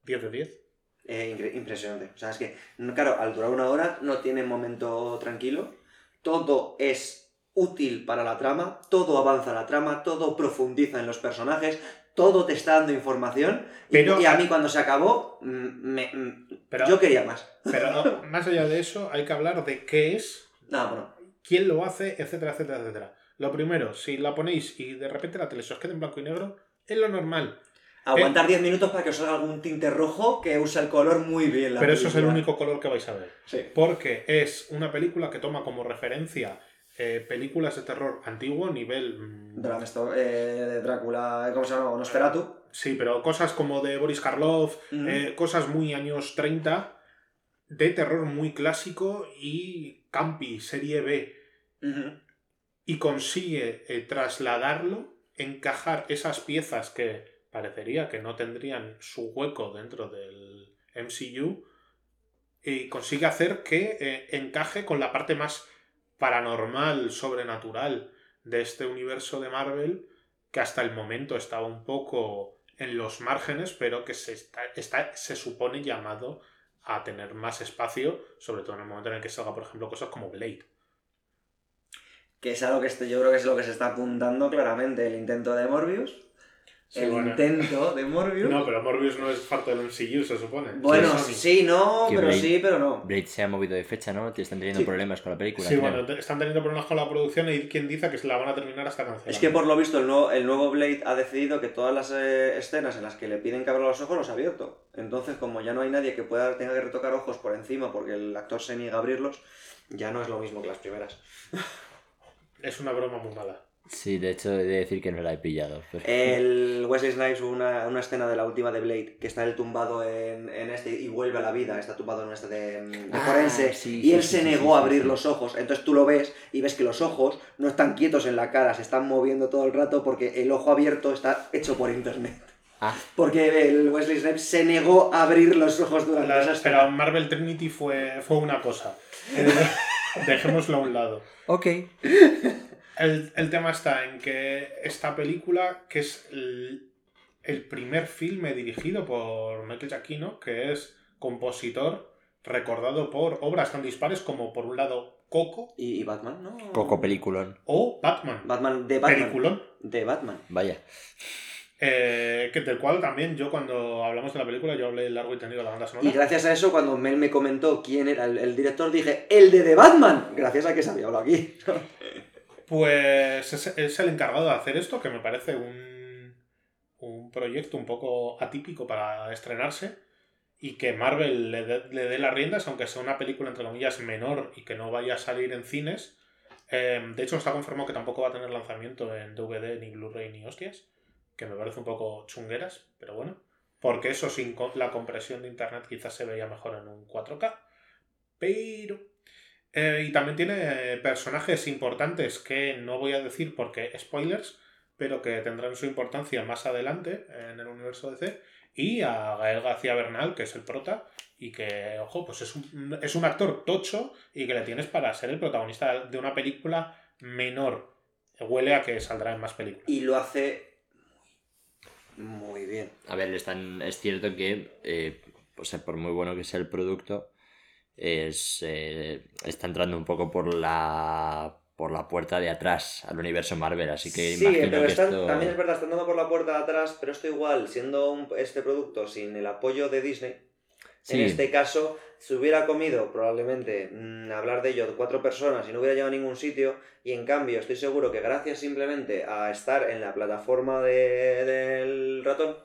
10 de 10. eh, impresionante. O sea, es que, claro, al durar una hora no tiene momento tranquilo. Todo es útil para la trama, todo avanza la trama, todo profundiza en los personajes, todo te está dando información. Pero, y, a mí cuando se acabó, mm, me, mm, yo quería más. Pero más allá de eso, hay que hablar de qué es, no, bueno. quién lo hace, etcétera, etcétera, etcétera. Lo primero, si la ponéis y de repente la tele se os queda en blanco y negro, es lo normal. Aguantar 10 minutos para que os salga algún tinte rojo que usa el color muy bien. Pero eso es el único color que vais a ver. Porque es una película que toma como referencia eh, películas de terror antiguo, nivel. Mm, eh, de Drácula, ¿cómo se llama? Nosferatu. Sí, pero cosas como de Boris Karloff, eh, cosas muy años 30, de terror muy clásico y campi, serie B. Y consigue trasladarlo, encajar esas piezas que parecería que no tendrían su hueco dentro del MCU y consigue hacer que encaje con la parte más paranormal, sobrenatural de este universo de Marvel que hasta el momento estaba un poco en los márgenes, pero que se, está, se supone llamado a tener más espacio, sobre todo en el momento en el que salga, por ejemplo, cosas como Blade. Que es algo que este, yo creo que es lo que se está apuntando claramente, el intento de Morbius, el intento de Morbius. No, pero Morbius no es parte del MCU, se supone. Bueno, sí, no, pero sí, pero no. Blade se ha movido de fecha, ¿no? Están teniendo problemas con la película. Sí, bueno, están teniendo problemas con la producción y quien dice que se la van a terminar hasta cancelar. Es que por lo visto el nuevo, el nuevo Blade ha decidido que todas las eh, escenas en las que le piden que abra los ojos los ha abierto. Entonces, como ya no hay nadie que pueda tenga que retocar ojos por encima porque el actor se niega a abrirlos, ya no es lo mismo que las primeras. es una broma muy mala. Sí, de hecho he de decir que no la he pillado. El Wesley Snipes, una, una escena de la última de Blade, que está él tumbado en, en este y vuelve a la vida, está tumbado en este de, de ah, forense, y él se negó a abrir los ojos. Entonces tú lo ves y ves que los ojos no están quietos en la cara, se están moviendo todo el rato porque el ojo abierto está hecho por internet. Ah. Porque el Wesley Snipes se negó a abrir los ojos durante la, esa Pero Marvel Trinity fue, fue una cosa. Eh, dejémoslo a un lado. Ok. El, tema está en que esta película, que es el, primer filme dirigido por Michael Giacchino, que es compositor recordado por obras tan dispares como por un lado Coco y, Batman, ¿no? Coco peliculón. O Batman. Batman de Batman. Peliculón. De Batman. Vaya. Eh, que del cual también yo cuando hablamos de la película yo hablé largo y tendido de la banda sonora. Y gracias a eso cuando Mel me comentó quién era el, el director dije, el de The Batman. Gracias a que se había hablado aquí. Pues es, el encargado de hacer esto, que me parece un, un proyecto un poco atípico para estrenarse y que Marvel le dé, las riendas, aunque sea una película entre comillas menor y que no vaya a salir en cines. Em, de hecho, está confirmado que tampoco va a tener lanzamiento en DVD, ni Blu-ray, ni hostias, que me parece un poco chungueras, pero bueno, porque eso sin la compresión de internet quizás se veía mejor en un 4K. Pero eh, y también tiene personajes importantes que no voy a decir porque spoilers, pero que tendrán su importancia más adelante en el universo DC. Y a Gael García Bernal, que es el prota, y que, ojo, pues es un, es un actor tocho y que le tienes para ser el protagonista de una película menor. Huele a que saldrá en más películas. Y lo hace muy bien. A ver, es cierto que, eh, pues, por muy bueno que sea el producto, es, eh, está entrando un poco por la por la puerta de atrás al universo Marvel, así que sí, pero también es verdad, está entrando por la puerta de atrás, pero esto igual, siendo este producto sin el apoyo de Disney, en este caso se hubiera comido probablemente mm, hablar de ello cuatro personas y no hubiera llegado a ningún sitio, y en cambio estoy seguro que gracias simplemente a estar en la plataforma de, del ratón,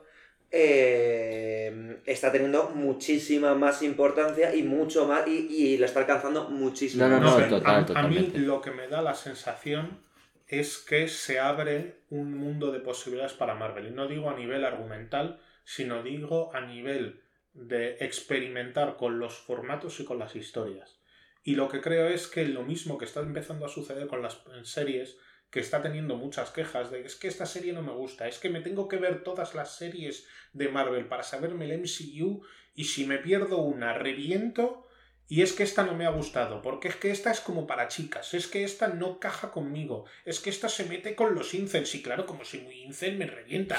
eh, está teniendo muchísima más importancia y mucho más y, y lo está alcanzando muchísimo no, no, no, a, a, mí lo que me da la sensación es que se abre un mundo de posibilidades para Marvel. Y no digo a nivel argumental sino digo a nivel de experimentar con los formatos y con las historias. Y lo que creo es que lo mismo que está empezando a suceder con las series que está teniendo muchas quejas de es que esta serie no me gusta, es que me tengo que ver todas las series de Marvel para saberme el MCU y si me pierdo una reviento y es que esta no me ha gustado, porque es que esta es como para chicas, es que esta no caja conmigo, es que esta se mete con los incels y claro, como soy muy incel me revienta.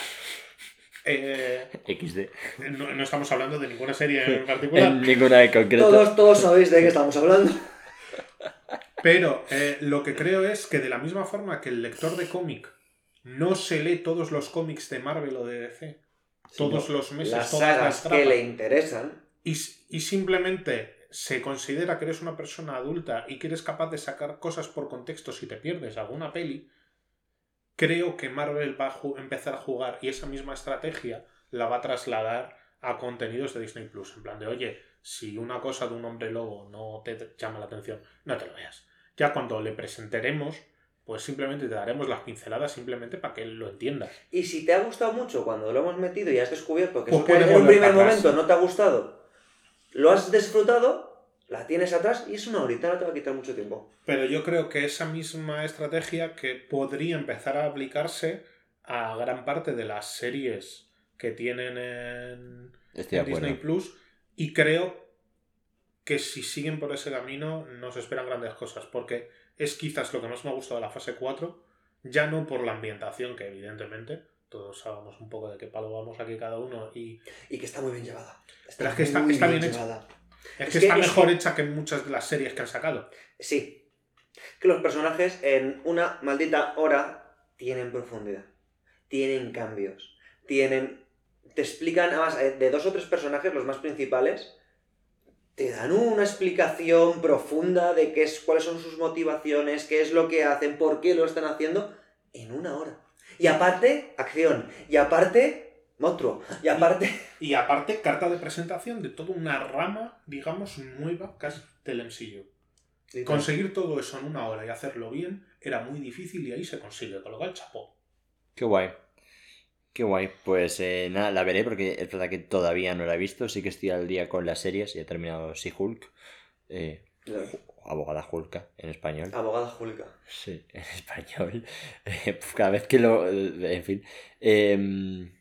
Eh, XD. No, no, estamos hablando de ninguna serie en particular. En ninguna en concreto. Todos, todos sabéis de qué estamos hablando. Pero eh, lo que creo es que de la misma forma que el lector de cómic no se lee todos los cómics de Marvel o de DC, todos los meses, Las todas sagas las que le tramas, interesan. y, y simplemente se considera que eres una persona adulta y que eres capaz de sacar cosas por contexto si te pierdes alguna peli, creo que Marvel va a empezar a jugar y esa misma estrategia la va a trasladar a contenidos de Disney Plus. En plan de, oye, si una cosa de un hombre lobo no te llama la atención, no te lo veas. Ya cuando le presentaremos, pues simplemente te daremos las pinceladas simplemente para que lo entiendas. Y si te ha gustado mucho cuando lo hemos metido y has descubierto que Pues eso que puede en un primer momento no te ha gustado, lo has disfrutado, la tienes atrás y es una horita, no te va a quitar mucho tiempo. Pero yo creo que esa misma estrategia que podría empezar a aplicarse a gran parte de las series que tienen en, en Disney. Plus y creo que si siguen por ese camino nos esperan grandes cosas porque es quizás lo que más me ha gustado de la fase 4 ya no por la ambientación que evidentemente todos sabemos un poco de qué palo vamos aquí cada uno y Y que está muy bien llevada. Está Pero es que está- está bien hecha. es, Es que que- está es mejor que- hecha que muchas de las series que han sacado Sí. Que los personajes en una maldita hora tienen profundidad. Tienen cambios. Tienen. Te explican, además, de dos o tres personajes, los más principales, te dan una explicación profunda de qué es, cuáles son sus motivaciones, qué es lo que hacen, por qué lo están haciendo, en una hora. Y aparte, acción. Y aparte, monstruo. Y aparte. Y aparte, carta de presentación de toda una rama, digamos, nueva casi del MCU. Conseguir todo eso en una hora y hacerlo bien era muy difícil y ahí se consigue, con lo cual chapó. Qué guay. Qué guay. Pues eh, nada, la veré porque es verdad que todavía no la he visto. Sí que estoy al día con las series y he terminado She-Hulk. Eh, abogada Hulka en español. Abogada Julka. Sí, en español. Eh, pues cada vez que lo. En fin. Em,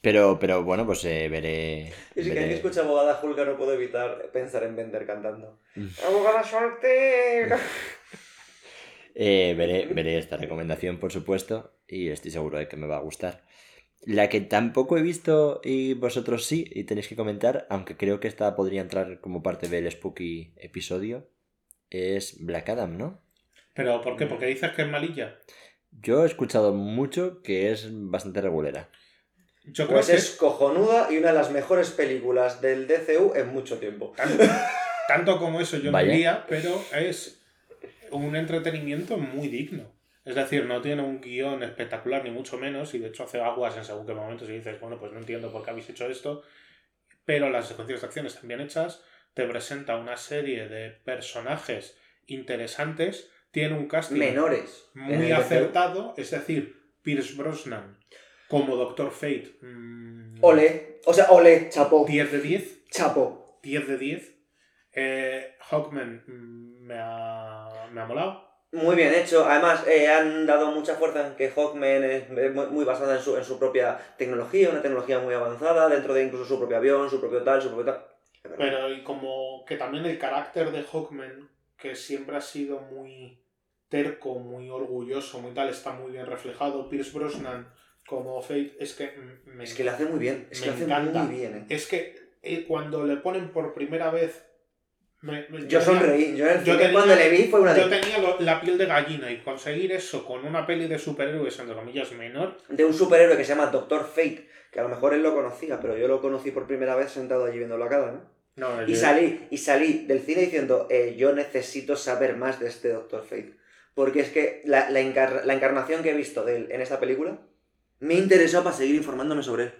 pero, pero bueno, pues eh, veré. Y si veré- alguien escucha abogada Julka no puedo evitar pensar en Bender cantando. Mm. ¡Abogada soltera! Eh, veré, veré esta recomendación, por supuesto, y estoy seguro de que me va a gustar. La que tampoco he visto y vosotros sí, y tenéis que comentar, aunque creo que esta podría entrar como parte del spooky episodio, es Black Adam, ¿no? ¿Pero por qué? ¿Porque dices que es malilla? Yo he escuchado mucho que es bastante regulera. Yo creo Pues que es cojonuda y una de las mejores películas del DCU en mucho tiempo. tanto, tanto como eso yo Vaya. no diría, pero es un entretenimiento muy digno. Es decir, no tiene un guion espectacular, ni mucho menos, y de hecho hace aguas en según qué momentos y dices, bueno, pues no entiendo por qué habéis hecho esto, pero las secuencias de acción están bien hechas, te presenta una serie de personajes interesantes, tiene un casting Menores. en muy acertado, es decir, Pierce Brosnan como Doctor Fate. mm, Ole. O sea, ole, chapo. 10 de 10. Chapo. 10 de 10. Eh, Hawkman mm, me ha, me ha molado. Muy bien hecho. Además, eh, han dado mucha fuerza en que Hawkman es muy, basada en su, en su propia tecnología, una tecnología muy avanzada, dentro de incluso su propio avión, su propio tal, su propio tal. Pero y como que también el carácter de Hawkman, que siempre ha sido muy terco, muy orgulloso, muy tal, está muy bien reflejado. Pierce Brosnan como Fate es que me, Es que lo hace muy bien. Es que lo hace encanta. muy bien, eh. es que eh, cuando le ponen por primera vez... me- me- Yo sonreí. Yo yo tenía- cuando le vi fue una Yo de, tenía lo- la piel de gallina y conseguir eso con una peli de superhéroes, entre comillas, menor, de un superhéroe que se llama Doctor Fate, que a lo mejor él lo conocía, pero yo lo conocí por primera vez sentado allí viendo la cara, ¿no? no, Y yo- salí, y salí del cine diciendo, eh, yo necesito saber más de este Doctor Fate. Porque es que la, la encar- la encarnación que he visto de él en esta película me interesó para seguir informándome sobre él.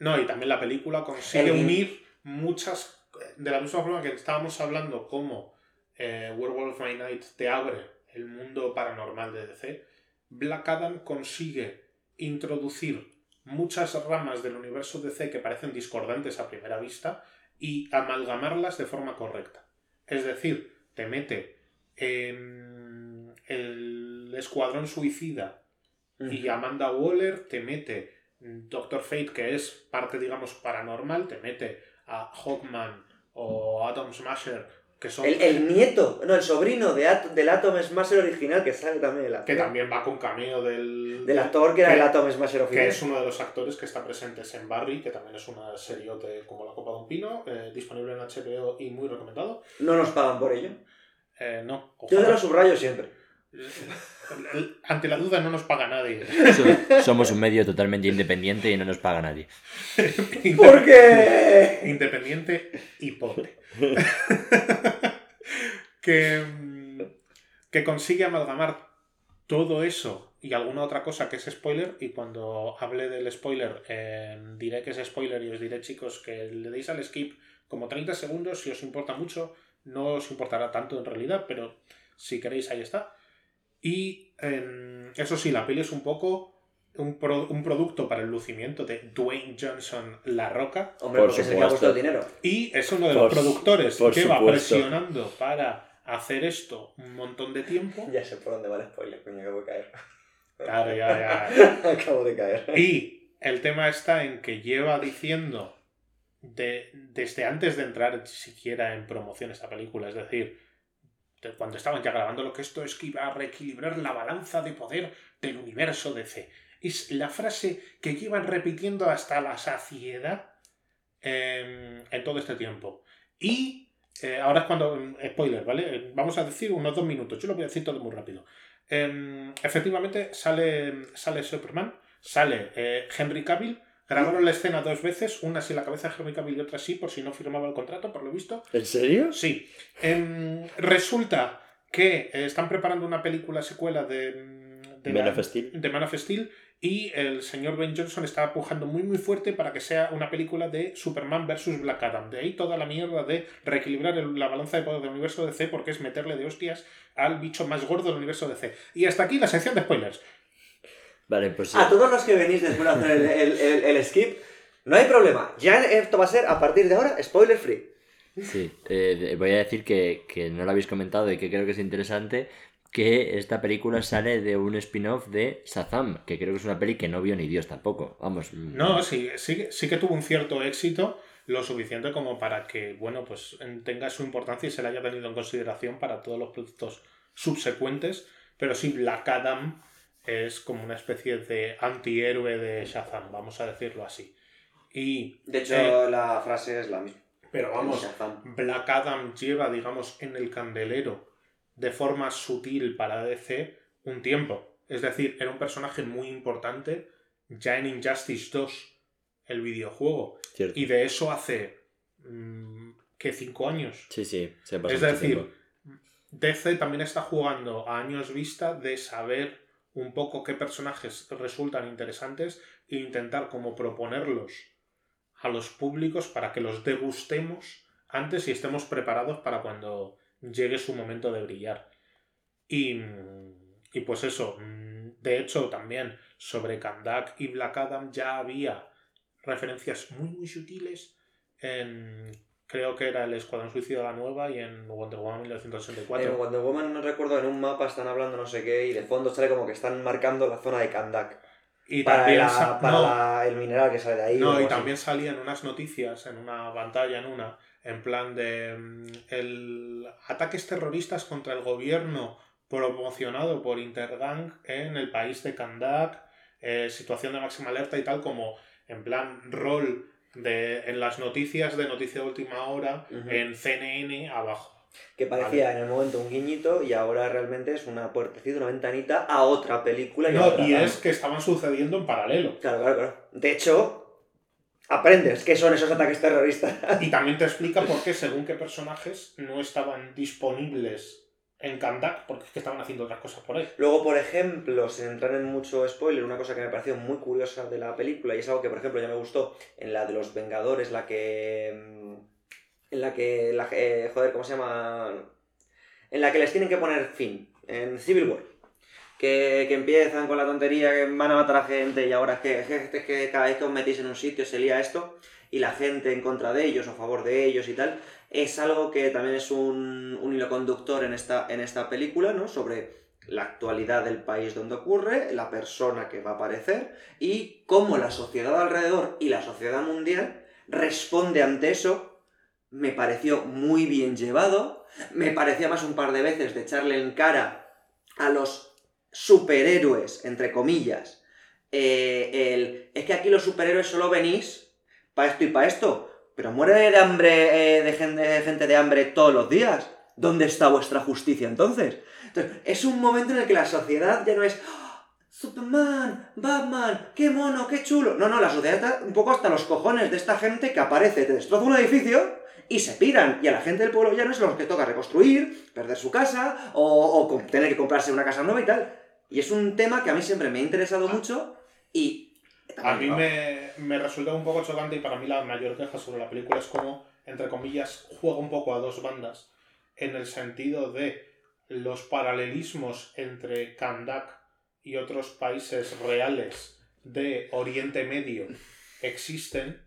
No, y también la película consigue El unir muchas. De la misma forma que estábamos hablando, como eh, Werewolf by Night te abre el mundo paranormal de DC, Black Adam consigue introducir muchas ramas del universo DC que parecen discordantes a primera vista y amalgamarlas de forma correcta. Es decir, te mete en el Escuadrón Suicida y Amanda Waller te mete Doctor Fate, que es parte, digamos, paranormal, te mete a Hawkman o Atom Smasher que son... El, el nieto, no, el sobrino de At- del Atom Smasher original que sale también el que actor. también va con cameo del... Del actor que era que- el Atom Smasher que original. es uno de los actores que está presentes en Barry, que también es una seriote como la copa de un pino, eh, disponible en HBO y muy recomendado. No nos pagan por ello. Eh, no, Yo te lo subrayo siempre. El- Ante la duda no nos paga nadie. So- Somos un medio totalmente independiente y no nos paga nadie. ¿Por qué? Independiente y pobre. que, mm, que consigue amalgamar todo eso y alguna otra cosa que es spoiler. Y cuando hable del spoiler, eh, diré que es spoiler y os diré, chicos, que le deis al skip como 30 segundos. Si os importa mucho, no os importará tanto en realidad, pero si queréis, ahí está. Y eh, eso sí, la peli es un poco un, pro- un producto para el lucimiento de Dwayne Johnson La Roca. Hombre, Por porque se le ha puesto el dinero. Y es uno de Por los productores por que va presionando para hacer esto un montón de tiempo. Ya sé por dónde va el spoiler, coño, acabo de caer. Claro, ya, ya. acabo de caer. Y el tema está en que lleva diciendo de- desde antes de entrar siquiera en promoción esta película, es decir, de cuando estaban ya grabando lo que esto es que iba a reequilibrar la balanza de poder del universo DC. Es la frase que llevan repitiendo hasta la saciedad em, en todo este tiempo. Y eh, ahora es cuando, em, spoiler, ¿vale? Eh, Vamos a decir unos dos minutos, yo lo voy a decir todo muy rápido. Em, efectivamente sale, sale Superman, sale eh, Henry Cavill, grabaron la escena dos veces, una sin la cabeza de Henry Cavill y otra sí, por si no firmaba el contrato, por lo visto. ¿En serio? Sí. Em, resulta que eh, están preparando una película secuela de, mm, de, Man la- of Steel. de Man of Steel y el señor Ben Johnson está pujando muy muy fuerte para que sea una película de Superman versus Black Adam. De ahí toda la mierda de reequilibrar el- la balanza de poder del universo DC porque es meterle de hostias al bicho más gordo del universo DC. Y hasta aquí la sección de spoilers. Vale, pues sí. A todos los que venís después de hacer el, el- el- el skip, no hay problema. Ya esto va a ser, a partir de ahora, spoiler free. Sí, eh, voy a decir que, que no lo habéis comentado y que creo que es interesante que esta película sale de un spin-off de Shazam, que creo que es una peli que no vio ni Dios tampoco. Vamos. No, sí, sí, sí que tuvo un cierto éxito, lo suficiente como para que, bueno, pues en- tenga su importancia y se la haya tenido en consideración para todos los productos subsecuentes. Pero sí, Black Adam es como una especie de antihéroe de Shazam, vamos a decirlo así. Y, De hecho, eh, la frase es la misma. pero vamos, Shazam. Black Adam lleva, digamos, en el candelero de forma sutil para DC un tiempo. Es decir, era un personaje muy importante ya en Injustice 2, el videojuego. cierto. Y de eso hace. mm, ¿Qué? ¿Cinco años? Sí, sí, se pasa Es mucho decir, tiempo. DC también está jugando a años vista de saber un poco qué personajes resultan interesantes e intentar como proponerlos a los públicos para que los degustemos antes y estemos preparados para cuando llegue su momento de brillar. Y, y pues eso, mm, de hecho también sobre Kandak y Black Adam ya había referencias muy muy sutiles en creo que era el Escuadrón Suicida la Nueva y en Wonder Woman 1984. En Wonder Woman, no recuerdo, en un mapa están hablando no sé qué y de fondo sale como que están marcando la zona de Kandak. y Para, también, la- sa- para no, la- el mineral que sale de ahí. no, y así. también salían unas noticias en una pantalla, en una, en plan de mm, el ataques terroristas contra el gobierno promocionado por Intergang en el país de Kandak, eh, situación de máxima alerta y tal, como en plan rol de, en las noticias de noticia de última hora en CNN abajo. Que parecía en el momento un guiñito y ahora realmente es una puertecita, una ventanita a otra película. a No, otra y es que estaban sucediendo en paralelo. Claro, claro, claro. De hecho, aprendes qué son esos ataques terroristas. Y también te explica por qué según qué personajes no estaban disponibles en Kandak, porque es que estaban haciendo otras cosas por ahí. Luego, por ejemplo, sin entrar en mucho spoiler, una cosa que me pareció muy curiosa de la película, y es algo que, por ejemplo, ya me gustó en la de los Vengadores, la que. mm, En la que. La, eh, joder, ¿cómo se llama? En la que les tienen que poner fin. En Civil War. Que, que empiezan con la tontería que van a matar a gente y ahora es que, es que- es que cada vez que os metéis en un sitio se lía esto y la gente en contra de ellos o a favor de ellos y tal es algo que también es un, un hilo conductor en esta, en esta película, ¿no? Sobre la actualidad del país donde ocurre, la persona que va a aparecer y cómo la sociedad alrededor y la sociedad mundial responde ante eso me pareció muy bien llevado, me parecía más un par de veces de echarle en cara a los superhéroes, entre comillas, eh, el, es que aquí los superhéroes solo venís para esto y para esto, pero muere de hambre, eh, de, gente, de gente de hambre todos los días. ¿Dónde está vuestra justicia entonces? Entonces, es un momento en el que la sociedad ya no es "Ah, Superman, Batman, qué mono, qué chulo. No, no, la sociedad está un poco hasta los cojones de esta gente que aparece, te destroza un edificio y se piran. Y a la gente del pueblo ya no es los que toca reconstruir, perder su casa o, o tener que comprarse una casa nueva y tal. Y es un tema que a mí siempre me ha interesado mucho y... A mí me, me resulta un poco chocante y para mí la mayor queja sobre la película es como, entre comillas, juega un poco a dos bandas, en el sentido de los paralelismos entre Kandak y otros países reales de Oriente Medio existen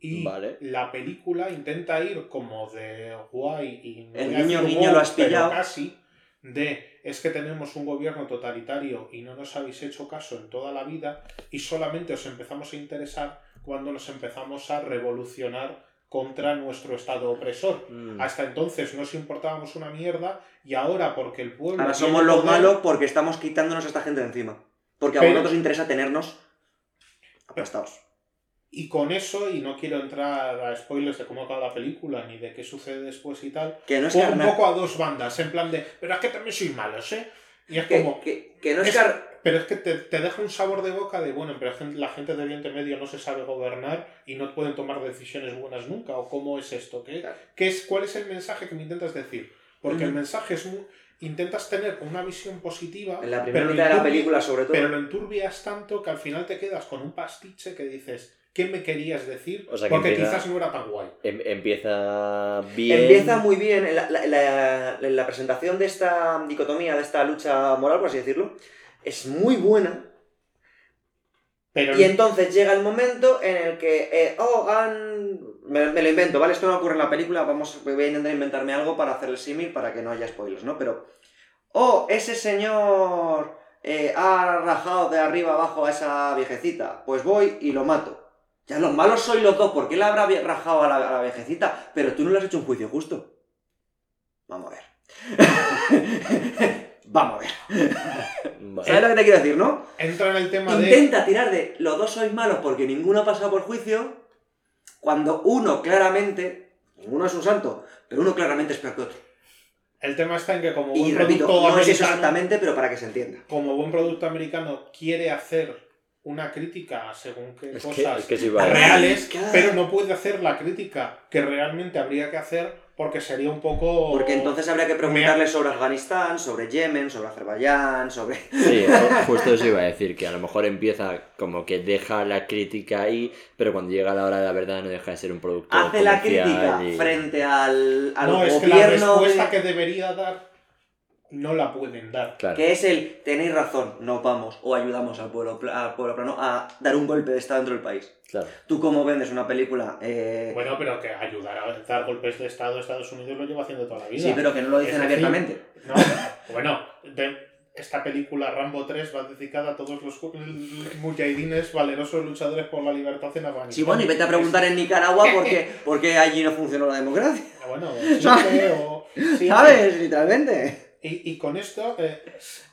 y Vale. la película intenta ir como de guay y no El lo has pillado. casi de es que tenemos un gobierno totalitario y no nos habéis hecho caso en toda la vida y solamente os empezamos a interesar cuando nos empezamos a revolucionar contra nuestro estado opresor. Mm. Hasta entonces nos importábamos una mierda y ahora porque el pueblo... Ahora somos los poder- malos porque estamos quitándonos a esta gente de encima. Porque a vosotros os interesa tenernos aplastados. Y con eso, y no quiero entrar a spoilers de cómo acaba la película ni de qué sucede después y tal, Que no es un poco a dos bandas, en plan de, pero es que también soy malos, ¿eh? Y es Que, como, que- que no es Es- Pero es que te, te deja un sabor de boca de, bueno, pero la gente de Oriente Medio no se sabe gobernar y no pueden tomar decisiones buenas nunca. ¿O cómo es esto? ¿Qué, Claro. qué es, ¿Cuál es el mensaje que me intentas decir? Porque el Ujú. mensaje es muy... Intentas tener una visión positiva, En la primera mitad de la película, sobre todo. pero lo enturbias tanto que al final te quedas con un pastiche que dices, ¿qué me querías decir? O sea, que Porque empieza- quizás no era tan guay. Em- empieza bien. Empieza muy bien en la, la- la- en la presentación de esta dicotomía, de esta lucha moral, por así decirlo. Es muy buena. Pero Y entonces llega el momento en el que, eh, oh, han... Me, me lo invento, ¿vale? Esto no ocurre en la película, vamos, voy a intentar inventarme algo para hacer el símil para que no haya spoilers, ¿no? Pero, oh, ese señor eh, ha rajado de arriba abajo a esa viejecita, pues voy y lo mato. Ya los malos sois los dos, ¿por qué le habrá rajado a la, a la viejecita? Pero tú no le has hecho un juicio justo. Vamos a ver. Vamos a ver. Vale. ¿Sabes lo que te quiero decir, no? entra en el tema de... Intenta tirar de los dos sois malos porque ninguno ha pasado por juicio, cuando uno claramente, ninguno es un santo, pero uno claramente es peor que otro. El tema está en que como Y buen repito, producto no es americano- exactamente, pero para que se entienda. como buen producto americano quiere hacer una crítica según qué Es que, cosas es que reales, pero no puede hacer la crítica que realmente habría que hacer porque sería un poco... Porque entonces habría que preguntarle sobre Afganistán, sobre Yemen, sobre Azerbaiyán, sobre... Sí, ju- justo eso iba a decir, que a lo mejor empieza como que deja la crítica ahí, pero cuando llega la hora de la verdad no deja de ser un producto Hace la crítica y- frente al, al no, es que la gobierno respuesta de- que debería dar no la pueden dar. Claro. que es el tenéis razón, no vamos o ayudamos al pueblo, pla- al pueblo plano a dar un golpe de estado dentro del país. claro. Tú cómo vendes una película... eh, Bueno, pero que ayudar a dar golpes de Estado Estados Unidos lo lleva haciendo toda la vida. sí, pero que no lo dicen abiertamente. No, bueno, de- esta película Rambo 3 va dedicada a todos los mujahidines valerosos luchadores por la libertad en Afganistán. Sí, bueno, y vete a preguntar en Nicaragua por qué, por qué allí no funcionó la democracia. Ah, Bueno, sí, ¿Sabes? Literalmente. Y, y con esto... eh,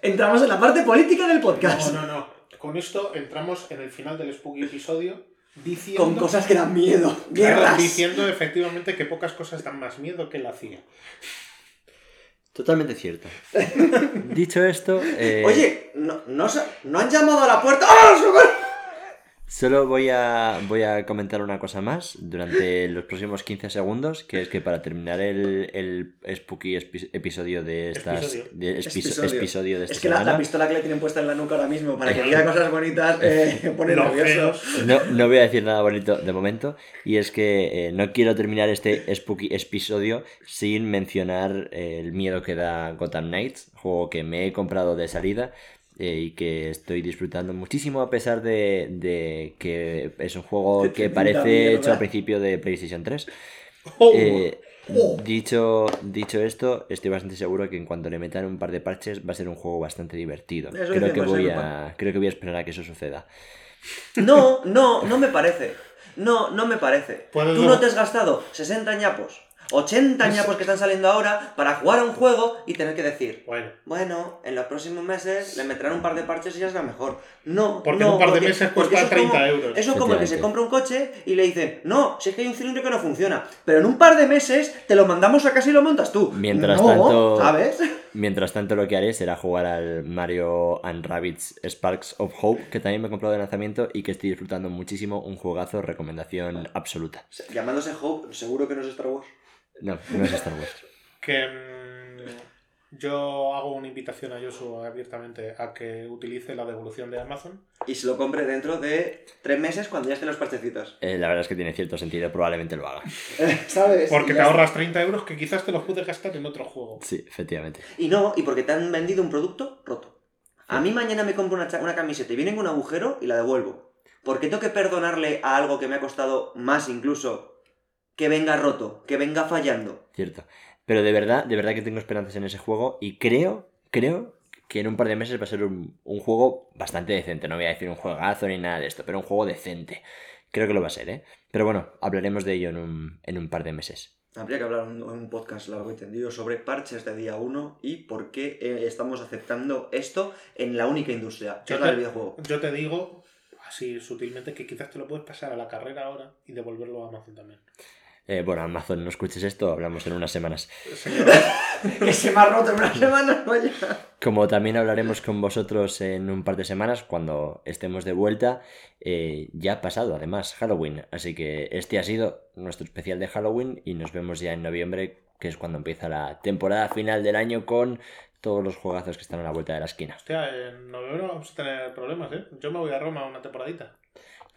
Entramos en la parte política del no, no, no. Con esto entramos en el final del Spooky episodio diciendo... Con cosas que dan miedo. Claro, Guerras. diciendo efectivamente que pocas cosas dan más miedo que la CIA. Totalmente cierto. Dicho esto, eh, Oye, no, no, se- no han llamado a la puerta. ¡Ah, socorro! Solo voy a, voy a comentar una cosa más durante los próximos 15 segundos, que es que para terminar el, el spooky episodio de estas... Episodio. de Episodio. episodio de esta Es que la, semana, la pistola que le tienen puesta en la nuca ahora mismo para que diga cosas bonitas eh, pone Los nervioso. No, no voy a decir nada bonito de momento. Y es que eh, no quiero terminar este spooky episodio sin mencionar eh, el miedo que da Gotham Knights, juego que me he comprado de salida eh, y que estoy disfrutando muchísimo a pesar de, de que es un juego que parece mierda. hecho al principio de PlayStation 3. Oh, Eh, dicho, dicho esto, estoy bastante seguro que en cuanto le metan un par de parches va a ser un juego bastante divertido. Eso Creo que, voy ¿eh, a, creo que voy a esperar a que eso suceda. No, no, no me parece. No, no me parece. Tú no- no te has gastado 60 ñapos 80 ñapos que están saliendo ahora para jugar a un juego y tener que decir, Bueno, bueno, en los próximos meses le meterán un par de parches y ya será mejor. No, Porque no, en un par de porque- meses cuesta eso es como- 30 euros. Eso es como el que se compra un coche y le dicen, no, si es que hay un cilindro que no funciona, pero en un par de meses te lo mandamos a casa y lo montas tú. Mientras No, tanto- ¿sabes? Mientras tanto, lo que haré será jugar al Mario and Rabbids Sparks of Hope, que también me he comprado de lanzamiento y que estoy disfrutando muchísimo. Un juegazo, recomendación absoluta. Llamándose Hope, seguro que no es Star Wars. No, no es Star Wars. que mm, yo hago una invitación a Joshua abiertamente a que utilice la devolución de Amazon. Y se lo compre dentro de tres meses cuando ya estén los parchecitos. Eh, la verdad es que tiene cierto sentido, probablemente lo haga. ¿Sabes? Porque te ahorras 30 euros que quizás te los puedes gastar en otro juego. Sí, efectivamente. Y no, y porque te han vendido un producto roto. A mí mañana me compro una, una camiseta y viene con un agujero y la devuelvo. ¿Por qué tengo que perdonarle a algo que me ha costado más incluso que venga roto, que venga fallando? Cierto. Pero de verdad, de verdad que tengo esperanzas en ese juego y creo, creo que en un par de meses va a ser un, un juego bastante decente. No voy a decir un juegazo ni nada de esto, pero un juego decente. Creo que lo va a ser, ¿eh? Pero bueno, hablaremos de ello en un, en un par de meses. Habría que hablar en un, un podcast largo y tendido sobre parches de día 1 y por qué eh, estamos aceptando esto en la única industria, que Yo es la del videojuego. Yo te digo, así sutilmente, que quizás te lo puedes pasar a la carrera ahora y devolverlo a Amazon también. Eh, bueno, Amazon, no escuches esto, hablamos en unas semanas. Que se me ha roto en una semana, vaya. Como también hablaremos con vosotros en un par de semanas, cuando estemos de vuelta, eh, ya ha pasado además Halloween. Así que este ha sido nuestro especial de Halloween y nos vemos ya en noviembre, que es cuando empieza la temporada final del año con todos los juegazos que están a la vuelta de la esquina. hostia, en noviembre vamos a tener problemas, ¿eh? Yo me voy a Roma una temporadita.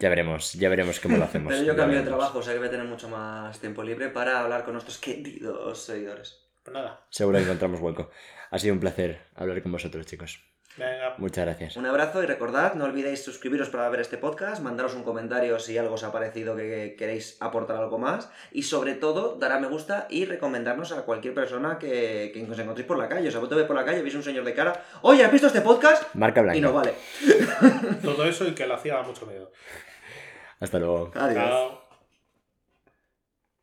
Ya veremos, ya veremos cómo lo hacemos. Pero yo cambio de trabajo, o sea que voy a tener mucho más tiempo libre para hablar con nuestros queridos seguidores. Pues nada, Seguro que encontramos hueco. Ha sido un placer hablar con vosotros, chicos. venga, Muchas gracias. Un abrazo y recordad, no olvidéis suscribiros para ver este podcast, mandaros un comentario si algo os ha parecido que queréis aportar algo más y sobre todo dar a me gusta y recomendarnos a cualquier persona que, que os encontréis por la calle. O sea, vos te ves por la calle, veis un señor de cara, oye, ¿has visto este podcast? Marca blanca. Y no vale. todo eso y que lo hacía mucho miedo. Hasta luego. Adiós. Chao.